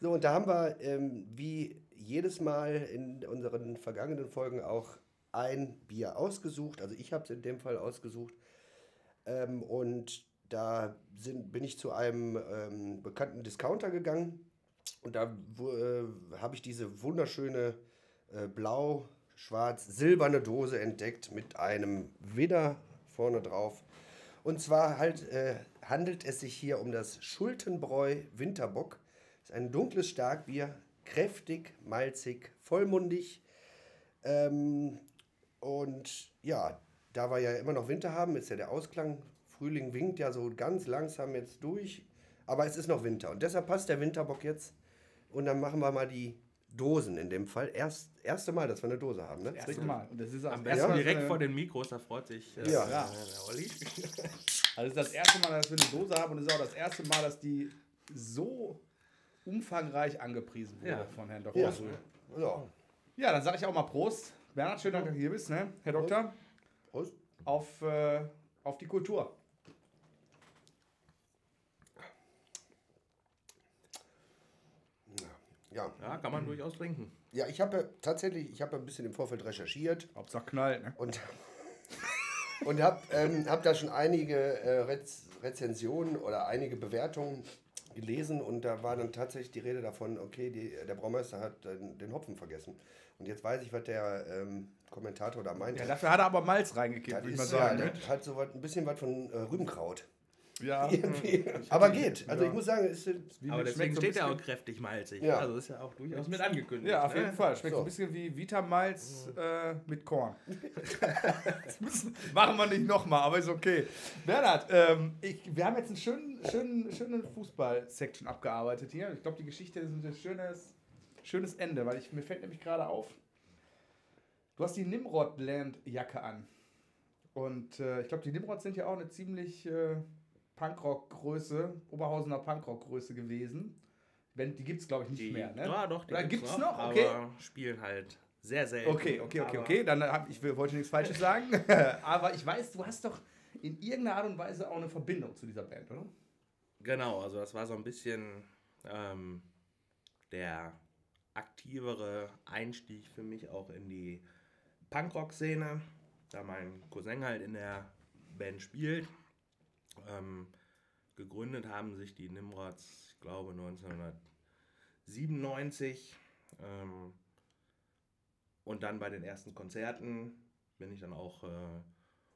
So, und da haben wir, ähm, wie jedes Mal in unseren vergangenen Folgen auch ein Bier ausgesucht. Also ich habe es in dem Fall ausgesucht. Ähm, und da sind, bin ich zu einem ähm, bekannten Discounter gegangen. Und da äh, habe ich diese wunderschöne äh, blau, schwarz, silberne Dose entdeckt mit einem Widder vorne drauf. Und zwar halt äh, handelt es sich hier um das Schultenbräu Winterbock. Das ist ein dunkles Starkbier, kräftig, malzig, vollmundig. Ähm, und ja, da wir ja immer noch Winter haben, ist ja der Ausklang. Frühling winkt ja so ganz langsam jetzt durch. Aber es ist noch Winter. Und deshalb passt der Winterbock jetzt. Und dann machen wir mal die Dosen in dem Fall. Erst, erste Mal, dass wir eine Dose haben. Ne? Das erste Mal. Und das ist Am besten Mal, direkt dass vor den Mikros, da freut sich äh, Ja. Ja. der Olli. Also das ist das erste Mal, dass wir eine Dose haben und es ist auch das erste Mal, dass die so umfangreich angepriesen wurde Ja. von Herrn Dr. Ja. So, Ja, dann sage ich auch mal Prost. Bernhard, schön, dass du hier bist, ne? Herr Doktor, Prost. auf, äh, auf die Kultur. Ja, Ja, kann man durchaus trinken. ja ich habe ja tatsächlich, ich habe ein bisschen im Vorfeld recherchiert. Hauptsache knallt, ne? Und, und habe ähm, hab da schon einige äh, Rez Rezensionen oder einige Bewertungen gelesen und da war dann tatsächlich die Rede davon, okay, die, der Braumeister hat den, den Hopfen vergessen. Und jetzt weiß ich, was der ähm, Kommentator da meinte. Ja, dafür hat er aber Malz reingekippt, würde ich mal ist ja, sagen. ne? hat so was, ein bisschen was von äh, Rübenkraut. Ja, Irgendwie. Aber geht. Also Ja. ich muss sagen, es ist, Wie Aber deswegen so steht er auch kräftig malzig. Ja. Also ist ja auch durchaus mit angekündigt. Ja, auf ne? jeden Fall. Schmeckt so. So. ein bisschen wie Vitamalz äh, mit Korn. das müssen, machen wir nicht nochmal, aber ist okay. Bernhard, ähm, ich, wir haben jetzt einen schönen, schönen, schönen Fußball-Section abgearbeitet hier. Ich glaube, die Geschichte ist ein schönes, schönes Ende, weil ich, mir fällt nämlich gerade auf, Du hast die Nimrod-Land-Jacke an. Und äh, ich glaube, die Nimrods sind ja auch eine ziemlich äh, Punkrock-Größe, Oberhausener Punkrock-Größe gewesen. Wenn, die gibt es, glaube ich, nicht Die, mehr, ne? Ja, doch, die Oder gibt's gibt's noch? Okay. Aber spielen halt sehr selten. Okay, okay, okay, okay. Dann hab, ich wollte nichts Falsches sagen. Aber ich weiß, du hast doch in irgendeiner Art und Weise auch eine Verbindung zu dieser Band, oder? Genau, also das war so ein bisschen ähm, der aktivere Einstieg für mich auch in die Punkrock-Szene, da mein Cousin halt in der Band spielt. Ähm, gegründet haben sich die Nimrods, ich glaube 1997. Ähm, und dann bei den ersten Konzerten bin ich dann auch äh,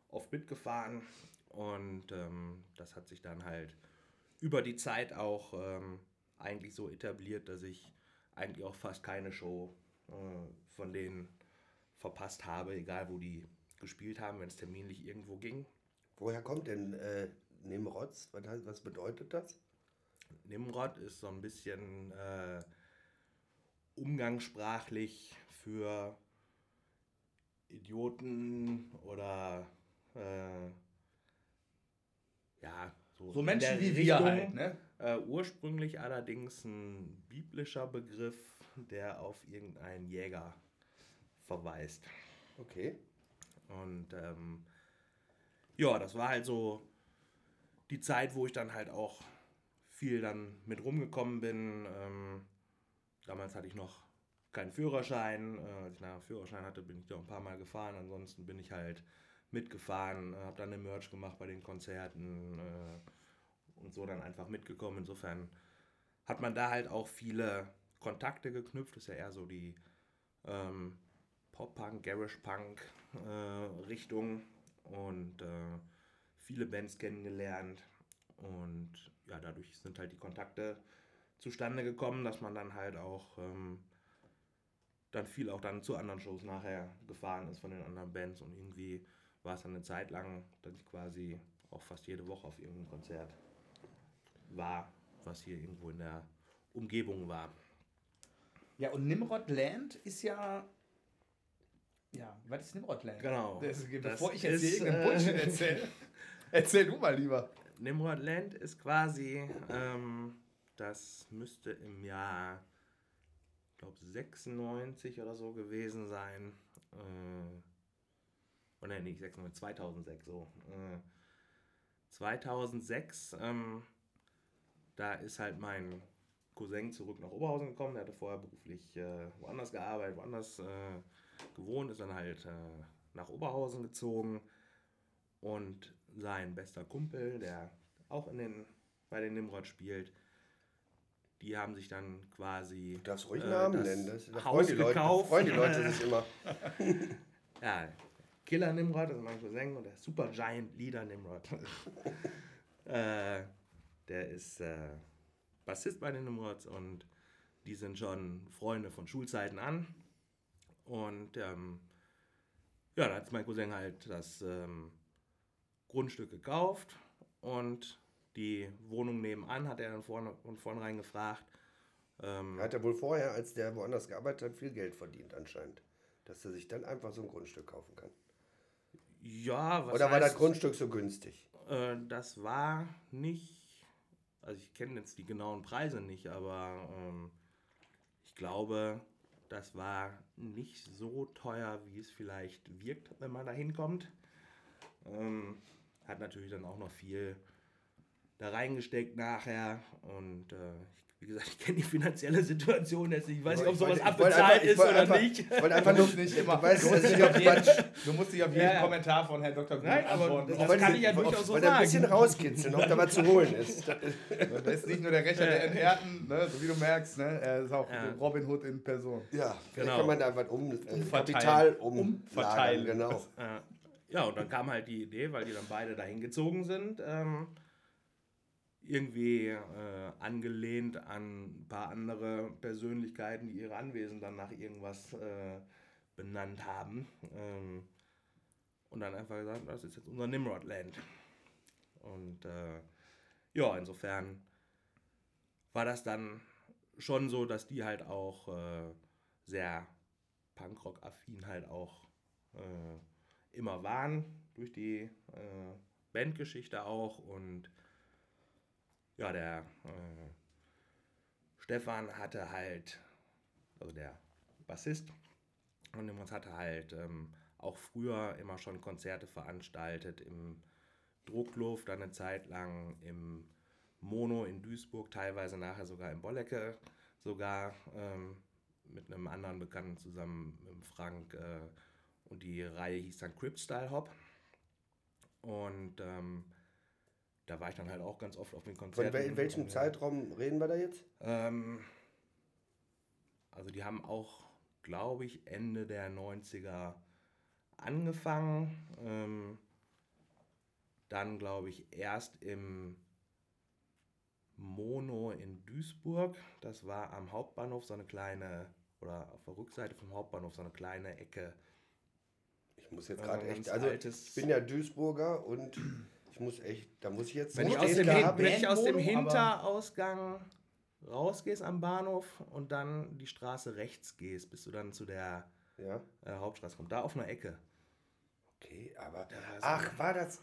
oft mitgefahren. Und ähm, das hat sich dann halt über die Zeit auch ähm, eigentlich so etabliert, dass ich eigentlich auch fast keine Show äh, von denen verpasst habe, egal wo die gespielt haben, wenn es terminlich irgendwo ging. Woher kommt denn äh, Nimrods? Was, heißt- was bedeutet das? Nimrod ist so ein bisschen äh, umgangssprachlich für Idioten oder äh, ja, so, So Menschen wie wir halt, ne? Äh, ursprünglich allerdings ein biblischer Begriff, der auf irgendeinen Jäger verweist. Okay. Und ähm, ja, das war halt so die Zeit, wo ich dann halt auch viel dann mit rumgekommen bin. Ähm, damals hatte ich noch keinen Führerschein. Äh, als ich einen Führerschein hatte, bin ich da ein paar Mal gefahren. Ansonsten bin ich halt mitgefahren, habe dann eine Merch gemacht bei den Konzerten äh, und so dann einfach mitgekommen. Insofern hat man da halt auch viele Kontakte geknüpft. Das ist ja eher so die ähm, Pop-Punk, Garage-Punk äh, und äh, viele Bands kennengelernt und ja, dadurch sind halt die Kontakte zustande gekommen, dass man dann halt auch ähm, dann viel auch dann zu anderen Shows nachher gefahren ist von den anderen Bands und irgendwie war es dann eine Zeit lang, dass ich quasi auch fast jede Woche auf irgendeinem Konzert war, was hier irgendwo in der Umgebung war. Ja, und Nimrod Land ist ja. Ja, was ist Nimrod Land? Genau. Das, Das bevor ich jetzt hier ist, irgendeinen äh, Bullshit erzähle, erzähl du mal lieber. Nimrod Land ist quasi, ähm, das müsste im Jahr, ich glaube 96 oder so gewesen sein. Äh, oder nicht 96, 2006 so. Äh, 2006, ähm, da ist halt mein Cousin zurück nach Oberhausen gekommen. Der hatte vorher beruflich äh, woanders gearbeitet, woanders äh, gewohnt, ist dann halt äh, nach Oberhausen gezogen. Und sein bester Kumpel, der auch in den, bei den Nimrod spielt, die haben sich dann quasi Du darfst ruhig äh, Namen das nennen. Das, da Haus freuen die Leute, freuen die Leute sich immer. Ja, Killer Nimrod, das ist mein Cousin, und der Super Giant Leader Nimrod. äh, der ist äh, Bassist bei den Nimrods und die sind schon Freunde von Schulzeiten an. Und ähm, ja, da hat mein Cousin halt das ähm, Grundstück gekauft und die Wohnung nebenan hat er dann vorne, von vornherein gefragt. Ähm, Er hat ja wohl vorher, als der woanders gearbeitet hat, viel Geld verdient anscheinend. Dass er sich dann einfach so ein Grundstück kaufen kann. ja, was Oder war das heißt- Grundstück so günstig? Äh, das war nicht, also ich kenne jetzt die genauen Preise nicht, aber ähm, ich glaube, das war nicht so teuer, wie es vielleicht wirkt, wenn man da hinkommt. Ähm, hat natürlich dann auch noch viel da reingesteckt nachher und äh, ich, wie gesagt, ich kenne die finanzielle Situation jetzt nicht. Ich weiß nicht, ob sowas abbezahlt einfach- ist wollte oder einfach- nicht. Ich wollte einfach Du nur, musst nicht immer- du weißt, du musst ich nicht auf jeden-. Du musst dich auf jeden Ja, ja. Kommentar von Herrn Dr. Grün Nein, aber antworten. das Auch kann ich ja durchaus so wollte ein bisschen sagen. rauskitzeln, ob da was zu holen ist. Das ist nicht nur der Rächer der Entehrten, ne, so wie du merkst, ne, er ist auch Ja. Robin Hood in Person. Ja, Genau. kann man da was um, äh, Umverteilen. Kapital umverteilen. Umverteilen. Genau. Äh, ja, und dann kam halt die Idee, weil die dann beide dahin gezogen sind, ähm, irgendwie äh, angelehnt an ein paar andere Persönlichkeiten, die ihre Anwesen dann nach irgendwas äh, benannt haben. Ähm, und dann einfach gesagt, das ist jetzt unser Nimrod-Land. Und äh, ja, insofern war das dann schon so, dass die halt auch äh, sehr Punkrock-affin halt auch äh, immer waren, durch die äh, Bandgeschichte auch. Und ja, der äh, Stefan hatte halt, also der Bassist, und uns hatte halt ähm, auch früher immer schon Konzerte veranstaltet im Druckluft, dann eine Zeit lang im Mono in Duisburg, teilweise nachher sogar in Bollecke, sogar ähm, mit einem anderen Bekannten zusammen, mit Frank. Äh, und die Reihe hieß dann Crip Style Hop. Und ähm, da war ich dann halt auch ganz oft auf den Konzerten. Von wel welchem Zeitraum reden wir da jetzt? Ähm, also die haben auch, glaube ich, Ende der 90er angefangen. Ähm, dann, glaube ich, erst im Mono in Duisburg. Das war am Hauptbahnhof so eine kleine, oder auf der Rückseite vom Hauptbahnhof so eine kleine Ecke. Ich muss jetzt gerade echt, also altes- ich bin ja Duisburger und ich muss echt, da muss ich jetzt Wenn, ich aus, dem, Hin- haben. wenn ich aus dem Hinterausgang rausgehst am Bahnhof und dann die Straße rechts gehst, bis du dann zu der Ja, äh, Hauptstraße kommst, da auf einer Ecke. okay, aber so- ach, war das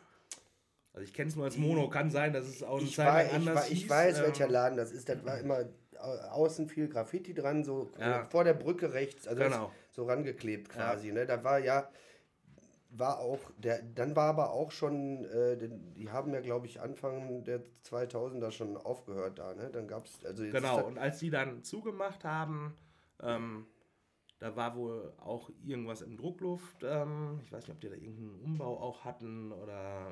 Also ich kenne es nur als Mono, kann sein, dass es auch eine ich, Zeit war, ich, anders war, ich hieß, weiß, ähm, welcher Laden das ist. Das war immer au- außen viel Graffiti dran, so Ja. vor der Brücke rechts, also Genau. so rangeklebt quasi. Ne? Da war ja, war auch, der, dann war aber auch schon, äh, die haben ja, glaube ich, Anfang der 2000er schon aufgehört da. Ne? Dann gab es, also jetzt Genau, und als die dann zugemacht haben, ähm, da war wohl auch irgendwas im Druckluft. Ähm, ich weiß nicht, ob die da irgendeinen Umbau auch hatten oder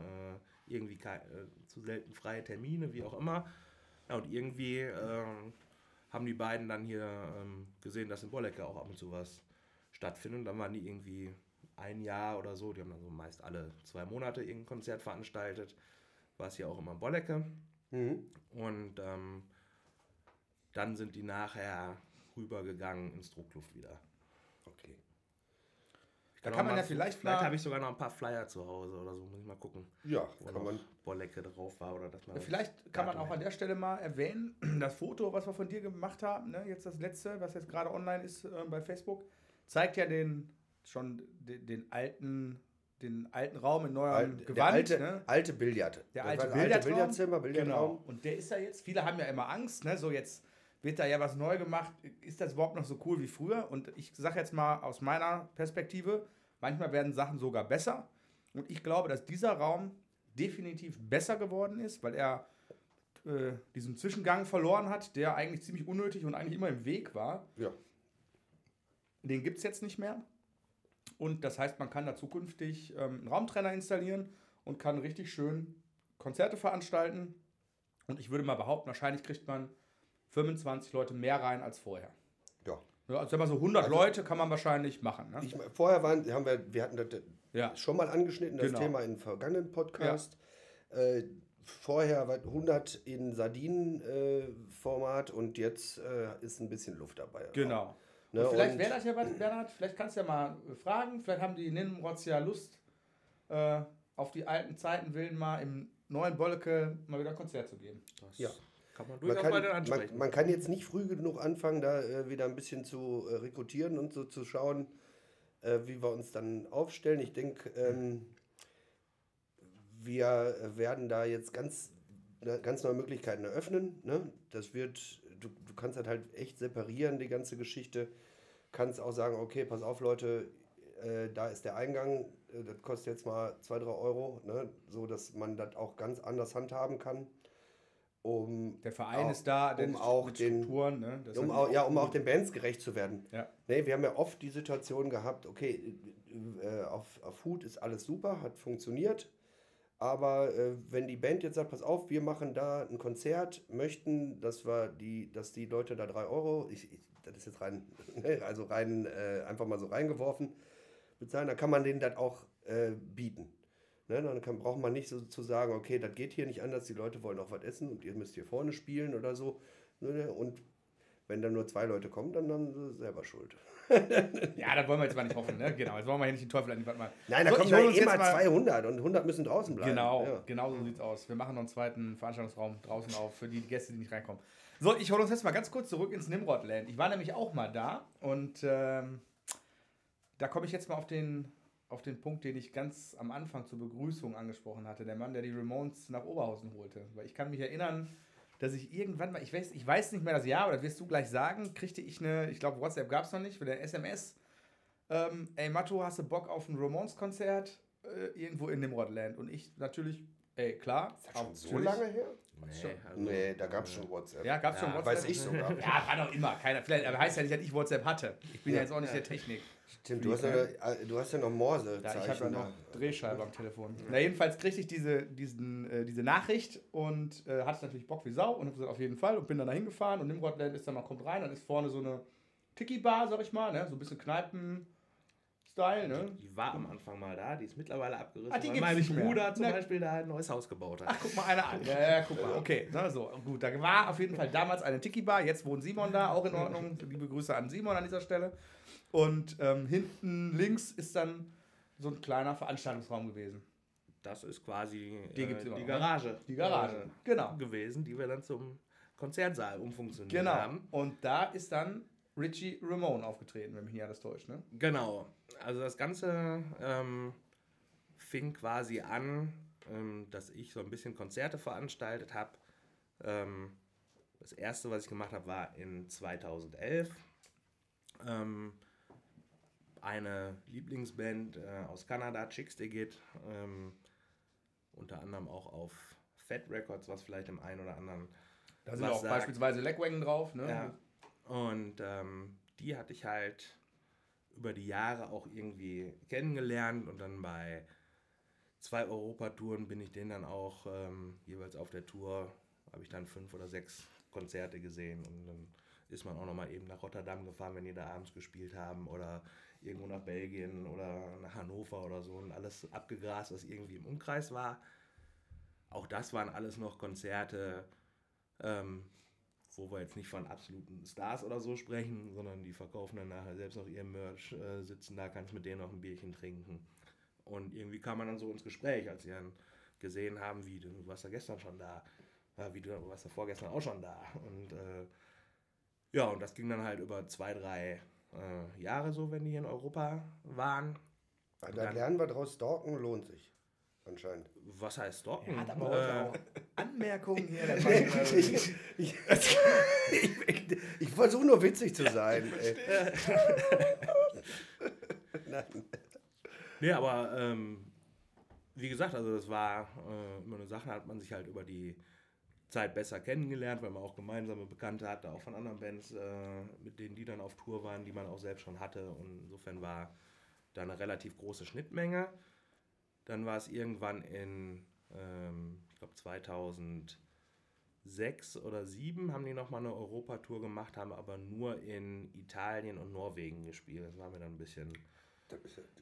äh, irgendwie äh, zu selten freie Termine, wie auch immer. Ja, und irgendwie ähm, haben die beiden dann hier ähm, gesehen, dass in Bollecke auch ab und zu was stattfindet. Und dann waren die irgendwie ein Jahr oder so, die haben dann so meist alle zwei Monate irgendein Konzert veranstaltet. War es hier auch immer in Bollecke. Mhm. Und ähm, dann sind die nachher rübergegangen ins Druckluft wieder. Okay. Da kann man ja vielleicht Vielleicht habe ich sogar noch ein paar Flyer zu Hause oder so, muss ich mal gucken. Ja, Wo kann man. Bollecke drauf war oder dass man. Vielleicht kann man auch an der Stelle mal erwähnen, das Foto, was wir von dir gemacht haben, ne, jetzt das letzte, was jetzt gerade online ist äh, bei Facebook, zeigt ja den schon den, den alten den alten Raum in neuem Alt, der Gewand. alte, ne? alte Billard. Der alte das Billardraum. Billardzimmer, Billardraum. Genau. Und der ist ja jetzt, viele haben ja immer Angst, ne? so jetzt wird da ja was neu gemacht. Ist das überhaupt noch so cool wie früher? Und ich sage jetzt mal aus meiner Perspektive, manchmal werden Sachen sogar besser. Und ich glaube, dass dieser Raum definitiv besser geworden ist, weil er äh, diesen Zwischengang verloren hat, der eigentlich ziemlich unnötig und eigentlich immer im Weg war. Ja. Den gibt es jetzt nicht mehr. Und das heißt, man kann da zukünftig ähm, einen Raumtrenner installieren und kann richtig schön Konzerte veranstalten. Und ich würde mal behaupten, wahrscheinlich kriegt man 25 Leute mehr rein als vorher. Ja. Ja, also wenn man so 100 Leute kann man wahrscheinlich machen. Ne? Ich, vorher waren, haben wir, wir hatten das ja. schon mal angeschnitten, das Genau. Thema in vergangenen Podcast. Äh, vorher war 100 in Sardinen-Format und jetzt äh, ist ein bisschen Luft dabei. Genau. Ne, und vielleicht wäre das ja was, Bernhard, vielleicht kannst du ja mal fragen, vielleicht haben die Nimrods ja Lust, äh, auf die alten Zeiten willen mal im neuen Bolleke mal wieder ein Konzert zu geben. Das Ja. kann man Man kann, man, man kann jetzt nicht früh genug anfangen, da äh, wieder ein bisschen zu äh, rekrutieren und so zu schauen, äh, wie wir uns dann aufstellen. Ich denke, ähm, wir werden da jetzt ganz, ganz neue Möglichkeiten eröffnen. Ne? Das wird, du, du kannst das halt echt separieren, die ganze Geschichte. Kannst auch sagen, okay, pass auf, Leute, äh, da ist der Eingang, äh, das kostet jetzt mal 2, 3 Euro, ne? so dass man das auch ganz anders handhaben kann. Um Der Verein Auch- ist da, der um auch den- ne? Um auch, ja, um gut. auch den Bands gerecht zu werden. Ja. Nee, wir haben ja oft die Situation gehabt, okay, äh, auf, auf Food ist alles super, hat funktioniert. Aber äh, wenn die Band jetzt sagt, pass auf, wir machen da ein Konzert, möchten, dass wir die, dass die Leute da drei Euro, ich, ich, das ist jetzt rein, ne, also rein, äh, einfach mal so reingeworfen, bezahlen, dann kann man denen das auch äh, bieten. Ne, dann kann, braucht man nicht so zu sagen, okay, das geht hier nicht anders, die Leute wollen auch was essen und ihr müsst hier vorne spielen oder so. Ne, und wenn dann nur zwei Leute kommen, dann haben sie selber Schuld. Ja, das wollen wir jetzt mal nicht hoffen, ne? Genau, jetzt wollen wir hier nicht den Teufel an die Wand machen. Nein, da So, kommen ja immer jetzt mal- 200 und 100 müssen draußen bleiben. Genau, Ja. genau so sieht's aus. Wir machen noch einen zweiten Veranstaltungsraum draußen auf für die Gäste, die nicht reinkommen. So, ich hole uns jetzt mal ganz kurz zurück ins Nimrodland. Ich war nämlich auch mal da und ähm, da komme ich jetzt mal auf den, auf den Punkt, den ich ganz am Anfang zur Begrüßung angesprochen hatte. Der Mann, der die Ramones nach Oberhausen holte. Weil ich kann mich erinnern, dass ich irgendwann mal, ich weiß, ich weiß nicht mehr das Jahr, aber das wirst du gleich sagen, kriegte ich eine, ich glaube, WhatsApp gab es noch nicht, für der SMS. Ähm, ey, Matto, hast du Bock auf ein Ramones-Konzert äh, irgendwo in Nimrodland? Und ich natürlich, ey, klar. Ist das schon so lange her? Nee, also, Nee, da gab es schon WhatsApp. Ja, gab es schon Ja, WhatsApp? Weiß ich sogar. Ja, war doch immer. Keiner, vielleicht, aber heißt ja nicht, dass ich WhatsApp hatte. Ich bin ja, Ja. jetzt auch nicht der Technik. Stimmt, du hast, ja, äh, du hast ja noch Morse. Ja, ich habe ja noch Drehscheibe am Telefon. Na, jedenfalls kriegte ich diese, diesen, äh, diese Nachricht und äh, hatte natürlich Bock wie Sau und habe gesagt, auf jeden Fall und bin dann da hingefahren und Nimrodland ist dann mal, kommt rein, dann ist vorne so eine Tiki-Bar, sag ich mal, ne? so ein bisschen Kneipen-Style, ne? Die war am Anfang mal da, die ist mittlerweile abgerissen, Ah, die weil mein. Bruder zum Na- Beispiel da ein neues Haus gebaut hat. Ach, guck mal einer an. Ja, ja, guck mal, okay. Na, so, gut, da war auf jeden Fall damals eine Tiki-Bar, jetzt wohnt Simon da, auch in Ordnung. Liebe Grüße an Simon an dieser Stelle. Und ähm, hinten links ist dann so ein kleiner Veranstaltungsraum gewesen. Das ist quasi Die äh, die ne? Garage. Die Garage, äh, genau. gewesen, die wir dann zum Konzertsaal umfunktioniert Genau. haben. Und da ist dann Richie Ramone aufgetreten, wenn mich nicht alles täuscht, ne? Genau. Also das Ganze ähm, fing quasi an, ähm, dass ich so ein bisschen Konzerte veranstaltet habe. Ähm, das erste, was ich gemacht habe, war in 2011. Eine Lieblingsband äh, aus Kanada, Chicks Digit, ähm, unter anderem auch auf Fat Records, was vielleicht dem einen oder anderen Da sind auch sagt- beispielsweise Legwagon drauf, ne? ja. Und ähm, die hatte ich halt über die Jahre auch irgendwie kennengelernt und dann bei zwei Europatouren bin ich denen dann auch ähm, jeweils auf der Tour, habe ich dann fünf oder sechs Konzerte gesehen und dann ist man auch nochmal eben nach Rotterdam gefahren, wenn die da abends gespielt haben oder irgendwo nach Belgien oder nach Hannover oder so und alles abgegrast, was irgendwie im Umkreis war. Auch das waren alles noch Konzerte, ähm, wo wir jetzt nicht von absoluten Stars oder so sprechen, sondern die verkaufen dann nachher selbst noch ihr Merch, äh, sitzen da, kannst mit denen noch ein Bierchen trinken. Und irgendwie kam man dann so ins Gespräch, als sie dann gesehen haben, wie du warst ja gestern schon da, ja, wie du warst ja vorgestern auch schon da. Und äh, ja, und das ging dann halt über zwei, drei äh, Jahre so, wenn die in Europa waren. Da lernen wir draus, stalken lohnt sich. Anscheinend. Was heißt Stalken? Hat aber heute Äh, auch Anmerkungen hier. der ich ich, ich, ich, ich versuche nur witzig zu sein. Ey. Nein. Nee, aber ähm, wie gesagt, also das war äh, immer eine Sache, hat man sich halt über die Zeit besser kennengelernt, weil man auch gemeinsame Bekannte hatte, auch von anderen Bands, äh, mit denen die dann auf Tour waren, die man auch selbst schon hatte. Und insofern war da eine relativ große Schnittmenge. Dann war es irgendwann in, ähm, ich glaube 2006 oder 2007 haben die nochmal eine Europatour gemacht, haben aber nur in Italien und Norwegen gespielt. Das war mir dann ein bisschen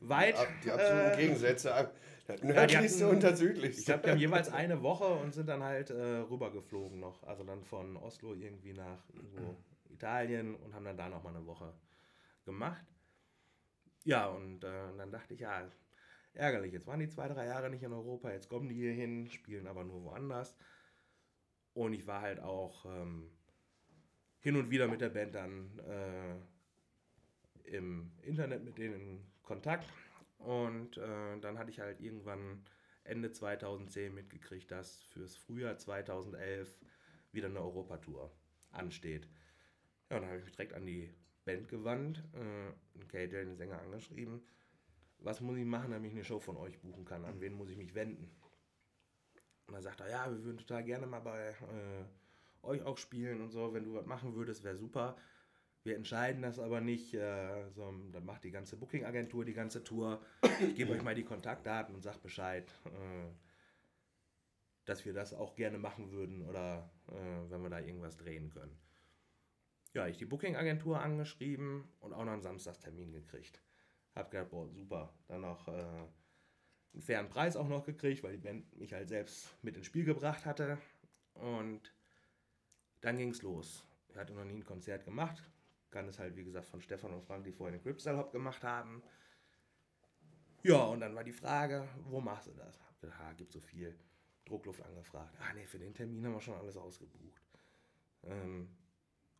weit. Die, absoluten Äh, Gegensätze. Das nördlichste hatten- und das südlichste. Ich glaube, die haben jeweils eine Woche und sind dann halt äh, rübergeflogen noch. Also dann von Oslo irgendwie nach irgendwo Italien und haben dann da nochmal eine Woche gemacht. Ja, und äh, dann dachte ich, ja, ärgerlich. Jetzt waren die zwei, drei Jahre nicht in Europa, jetzt kommen die hier hin, spielen aber nur woanders. Und ich war halt auch ähm, hin und wieder mit der Band dann äh, im Internet mit denen Kontakt. Und äh, dann hatte ich halt irgendwann Ende 2010 mitgekriegt, dass fürs Frühjahr 2011 wieder eine Europatour ansteht. Ja, und dann habe ich mich direkt an die Band gewandt, äh, und KJ, den Sänger, angeschrieben. Was muss ich machen, damit ich eine Show von euch buchen kann? An wen muss ich mich wenden? Und dann sagt er, ja, wir würden total gerne mal bei äh, euch auch spielen und so. Wenn du was machen würdest, wäre super. Wir entscheiden das aber nicht. Äh, so, dann macht die ganze Booking-Agentur die ganze Tour. Ich gebe euch mal die Kontaktdaten und sag Bescheid, äh, dass wir das auch gerne machen würden oder äh, wenn wir da irgendwas drehen können. Ja, ich die Booking-Agentur angeschrieben und auch noch einen Samstagstermin gekriegt. Hab gedacht, boah, super. Dann noch äh, einen fairen Preis auch noch gekriegt, weil die Band mich halt selbst mit ins Spiel gebracht hatte. Und dann ging es los. Ich hatte noch nie ein Konzert gemacht. Kann es halt, wie gesagt, von Stefan und Frank, die vorher den Gripstyle Hop gemacht haben. Ja, und dann war die Frage, wo machst du das? Hab gedacht, ah, gibt so viel Druckluft angefragt. Ah, nee, für den Termin haben wir schon alles ausgebucht. Ähm,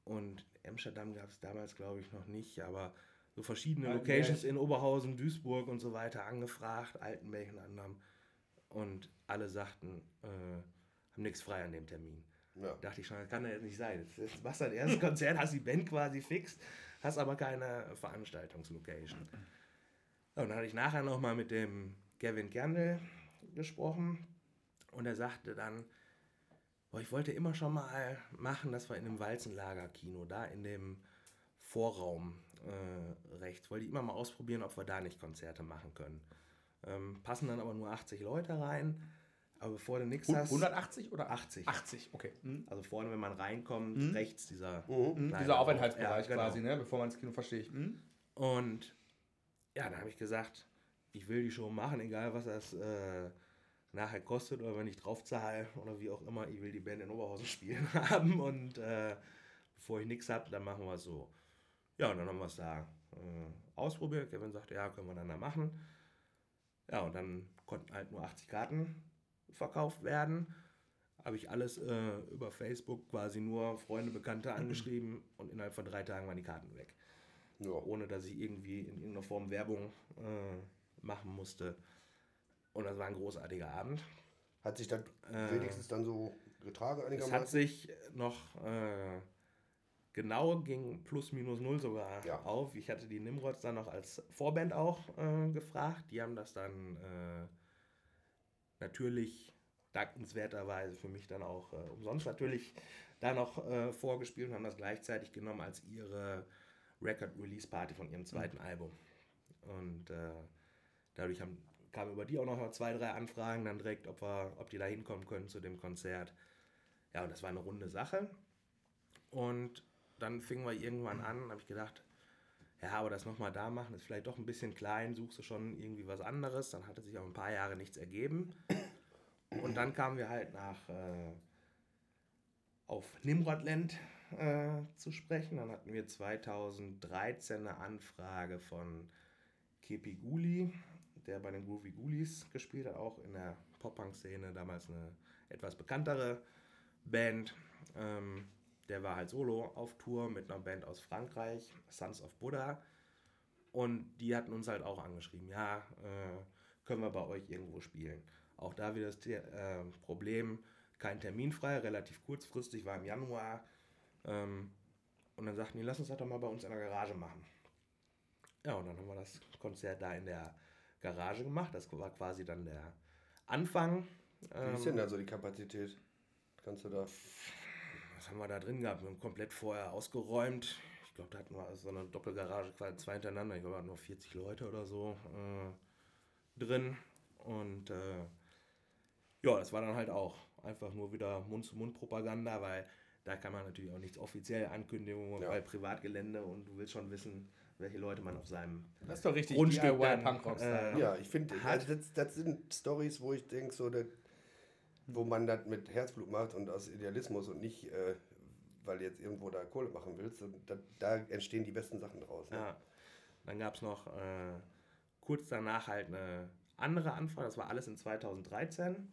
und Amsterdam gab es damals, glaube ich, noch nicht, aber so verschiedene. Locations in Oberhausen, Duisburg und so weiter angefragt, Altenberg und anderem. Und alle sagten, äh, haben nichts frei an dem Termin. Ja. Dachte ich schon, das kann ja jetzt nicht sein. Das ist- machst dein erstes Konzert, hast die Band quasi fix, hast aber keine Veranstaltungslocation. Und dann hatte ich nachher nochmal mit dem Gavin Gerndl gesprochen und er sagte dann, boah, ich wollte immer schon mal machen, das war in dem Walzenlager-Kino, da in dem Vorraum äh, rechts. Wollte ich immer mal ausprobieren, ob wir da nicht Konzerte machen können. Ähm, passen dann aber nur 80 Leute rein. Aber bevor du nichts hast. 180 oder 80. 80, okay. Mhm. Also vorne, wenn man reinkommt, rechts dieser. Mhm, kleine Dieser. Aufenthaltsbereich Ja, genau. quasi, ne? bevor man ins Kino verstehe ich. Mhm. Und ja, dann habe ich gesagt, ich will die Show machen, egal was das äh, nachher kostet oder wenn ich drauf zahle oder wie auch immer, ich will die Band in Oberhausen spielen haben und äh, bevor ich nichts habe, dann machen wir es so. Ja, und dann haben wir es da äh, ausprobiert. Kevin sagte, ja, können wir dann da machen. Ja, und dann konnten halt nur 80 Karten verkauft werden. Habe ich alles äh, über Facebook quasi nur Freunde, Bekannte angeschrieben und innerhalb von drei Tagen waren die Karten weg Ja. ohne dass ich irgendwie in irgendeiner Form Werbung äh, machen musste. Und das war ein großartiger Abend. Hat sich das Äh, wenigstens dann so getragen Es einigermaßen? hat sich noch äh, genau ging plus minus null sogar Ja. auf. Ich hatte die Nimrods dann noch als Vorband auch äh, gefragt. Die haben das dann äh, natürlich dankenswerterweise für mich dann auch äh, umsonst natürlich da noch äh, vorgespielt und haben das gleichzeitig genommen als ihre Record-Release-Party von ihrem zweiten Album. Und äh, dadurch haben, kamen über die auch noch mal zwei, drei Anfragen dann direkt, ob, wir, ob die da hinkommen können zu dem Konzert. Ja, und das war eine runde Sache. Und dann fingen wir irgendwann an, habe ich gedacht, ja, aber das nochmal da machen ist vielleicht doch ein bisschen klein, suchst du schon irgendwie was anderes. Dann hatte sich auch ein paar Jahre nichts ergeben. Und dann kamen wir halt nach äh, auf Nimrodland äh, zu sprechen. Dann hatten wir 2013 eine Anfrage von Kepi Guli, der bei den Groovy Ghoulies gespielt hat, auch in der Pop-Punk-Szene, damals eine etwas bekanntere Band. Ähm, der war halt solo auf Tour mit einer Band aus Frankreich, Sons of Buddha. Und die hatten uns halt auch angeschrieben, ja, äh, können wir bei euch irgendwo spielen. Auch da wieder das äh, Problem, kein Termin frei, relativ kurzfristig, war im Januar. Ähm, und dann sagten die, lass uns das doch mal bei uns in der Garage machen. Ja, und dann haben wir das Konzert da in der Garage gemacht. Das war quasi dann der Anfang. Wie ist Ähm, denn da so die Kapazität? Kannst du da. Was haben wir da drin gehabt? Wir haben komplett vorher ausgeräumt. Ich glaube, da hatten wir so eine Doppelgarage, quasi zwei hintereinander. Ich glaube, da hatten nur 40 Leute oder so äh, drin. Und äh, ja, das war dann halt auch einfach nur wieder Mund-zu-Mund-Propaganda, weil da kann man natürlich auch nichts offiziell Ankündigungen, Ja. weil Privatgelände und du willst schon wissen, welche Leute man auf seinem Das ist doch richtig Grundstück DIY dann, Punkrock-Style. äh, Ja, ich finde, also das, das sind Stories, wo ich denke, so, das, wo man das mit Herzblut macht und aus Idealismus und nicht, äh, weil du jetzt irgendwo da Kohle machen willst. Da, da entstehen die besten Sachen draus. Ne? Ja. Dann gab es noch äh, kurz danach halt eine andere Anfrage, das war alles in 2013.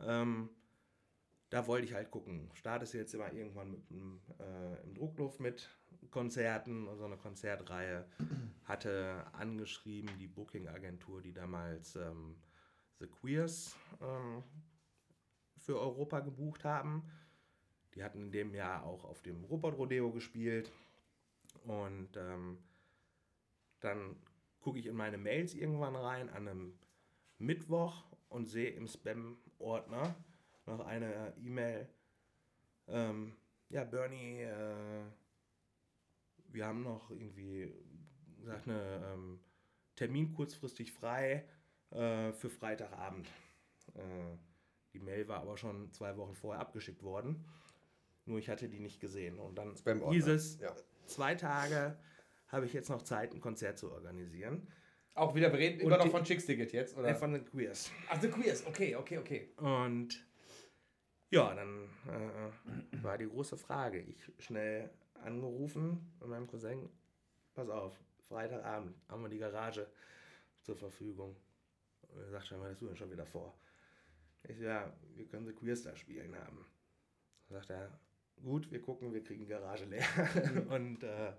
Ähm, da wollte ich halt gucken, startest du jetzt immer irgendwann mit äh, im Druckluft mit Konzerten und so eine Konzertreihe. Hatte angeschrieben die Booking-Agentur, die damals ähm, The Queers ähm, für Europa gebucht haben. Die hatten in dem Jahr auch auf dem Robot Rodeo gespielt. Und ähm, dann gucke ich in meine Mails irgendwann rein an einem Mittwoch und sehe im Spam-Ordner noch eine E-Mail. Ähm, ja, Bernie, äh, wir haben noch irgendwie gesagt, eine ähm, Termin kurzfristig frei äh, für Freitagabend. Äh, die Mail war aber schon zwei Wochen vorher abgeschickt worden. Nur ich hatte die nicht gesehen. Und dann Spam-Ordner, hieß es, ja. zwei Tage habe ich jetzt noch Zeit, ein Konzert zu organisieren. Auch wieder, wir reden immer noch von Chicks Ticket jetzt, oder? Äh, von den Queers. Ach, The Queers, okay, okay, okay. Und ja, dann äh, war die große Frage. Ich schnell angerufen mit meinem Cousin. Pass auf, Freitagabend haben wir die Garage zur Verfügung. Und er sagt schon, was hast du denn schon wieder vor? Ich so, ja, wir können The Queers da spielen haben. Dann sagt er, gut, wir gucken, wir kriegen Garage leer. Und äh,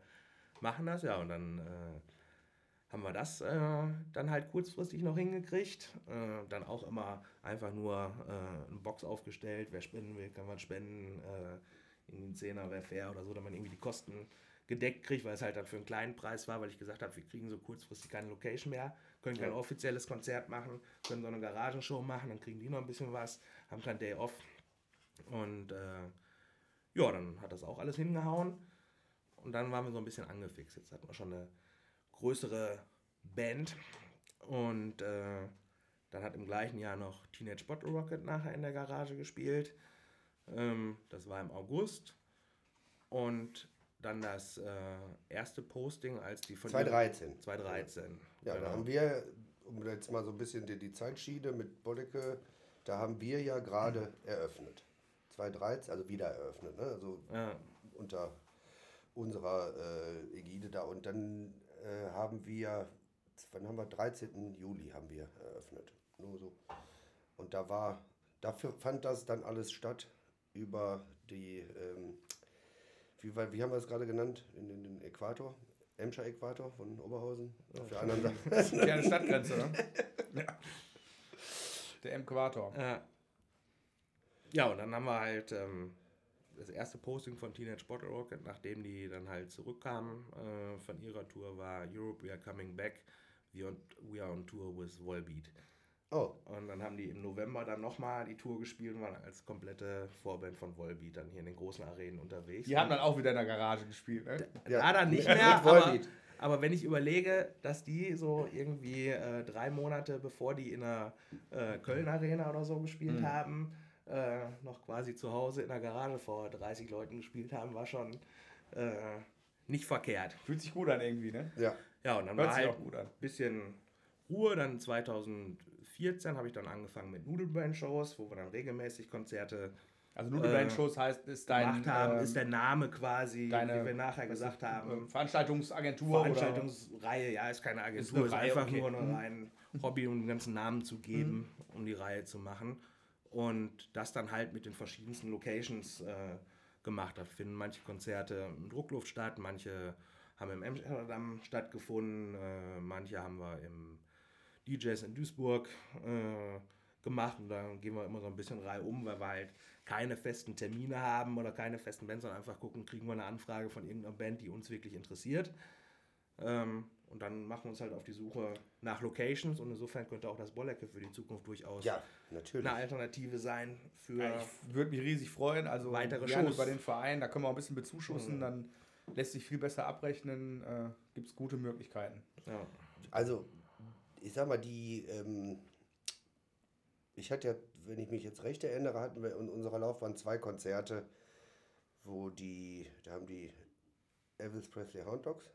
machen das, ja, und dann äh, haben wir das äh, dann halt kurzfristig noch hingekriegt. Äh, dann auch immer einfach nur äh, eine Box aufgestellt, wer spenden will, kann man spenden, äh, irgendwie einen Zehner wäre fair oder so, damit man irgendwie die Kosten gedeckt kriegt, weil es halt dann für einen kleinen Preis war, weil ich gesagt habe, wir kriegen so kurzfristig keine Location mehr, können kein offizielles Konzert machen, können so eine Garagenshow machen, dann kriegen die noch ein bisschen was, haben kein Day off. Und äh, ja, dann hat das auch alles hingehauen. Und dann waren wir so ein bisschen angefixt. Jetzt hatten wir schon eine größere Band. Und äh, dann hat im gleichen Jahr noch Teenage Bottle Rocket nachher in der Garage gespielt. Ähm, das war im August. Und dann das äh, erste Posting, als die von 2013. 2013. Ja, genau. da haben wir, um jetzt mal so ein bisschen die, die Zeitschiene mit Bolleke, da haben wir ja gerade eröffnet. 2013, also wieder eröffnet, ne? also ja, unter unserer äh, Ägide da. Und dann äh, haben wir, wann haben wir, 13. Juli haben wir eröffnet. Nur so. Und da war, dafür fand das dann alles statt über die, ähm, wie, war- wie haben wir es gerade genannt, in, in den Äquator, Emscher Äquator von Oberhausen. Auf der anderen Seite. Ja, eine Stadtgrenze, ne? ja. Der M-Quator. Ja. Ja, und dann haben wir halt ähm, das erste Posting von Teenage Bottle Rocket, nachdem die dann halt zurückkamen äh, von ihrer Tour, war Europe, we are coming back. We, on, we are on tour with Volbeat. Oh, Und dann haben die im November dann nochmal die Tour gespielt und waren als komplette Vorband von Volbeat dann hier in den großen Arenen unterwegs. Die haben dann auch wieder in der Garage gespielt, ne? ja. Da dann nicht mehr, aber, aber wenn ich überlege, dass die so irgendwie äh, drei Monate bevor die in der äh, Köln Arena oder so gespielt Mhm. haben, äh, noch quasi zu Hause in der Garage vor 30 Leuten gespielt haben, war schon äh, nicht verkehrt. Fühlt sich gut an irgendwie, ne? Ja, Ja, und dann Hört war halt auch gut an. ein bisschen Ruhe. Dann 2014 habe ich dann angefangen mit Nudelbrand-Shows, wo wir dann regelmäßig Konzerte Also Nudelbrand-Shows heißt, ist dein... gemacht haben. ähm, ist der Name quasi, deine- wie wir nachher gesagt haben. ähm, Veranstaltungsagentur Veranstaltungsreihe, ja, ist keine Agentur, eine ist, Reihe, einfach okay. nur ein Mhm. rein Hobby, um den ganzen Namen zu geben, um die Reihe zu machen. Und das dann halt mit den verschiedensten Locations äh, gemacht. Da finden manche Konzerte im Druckluft statt, manche haben im Amsterdam stattgefunden, äh, manche haben wir im DJs in Duisburg äh, gemacht und da gehen wir immer so ein bisschen Reihe um, weil wir halt keine festen Termine haben oder keine festen Bands, sondern einfach gucken, kriegen wir eine Anfrage von irgendeiner Band, die uns wirklich interessiert. Ähm, und dann machen wir uns halt auf die Suche nach Locations und insofern könnte auch das Bollecke für die Zukunft durchaus ja, natürlich. eine Alternative sein für. Ja, ich würde mich riesig freuen. Also Weitere gerne Shows. über den Verein, da können wir auch ein bisschen bezuschussen, Mhm. dann lässt sich viel besser abrechnen, äh, gibt es gute Möglichkeiten. ja. Also, ich sag mal, die, ähm, ich hatte ja, wenn ich mich jetzt recht erinnere, hatten wir in unserer Laufbahn zwei Konzerte, wo die, da haben die Elvis Presley Hound Dogs.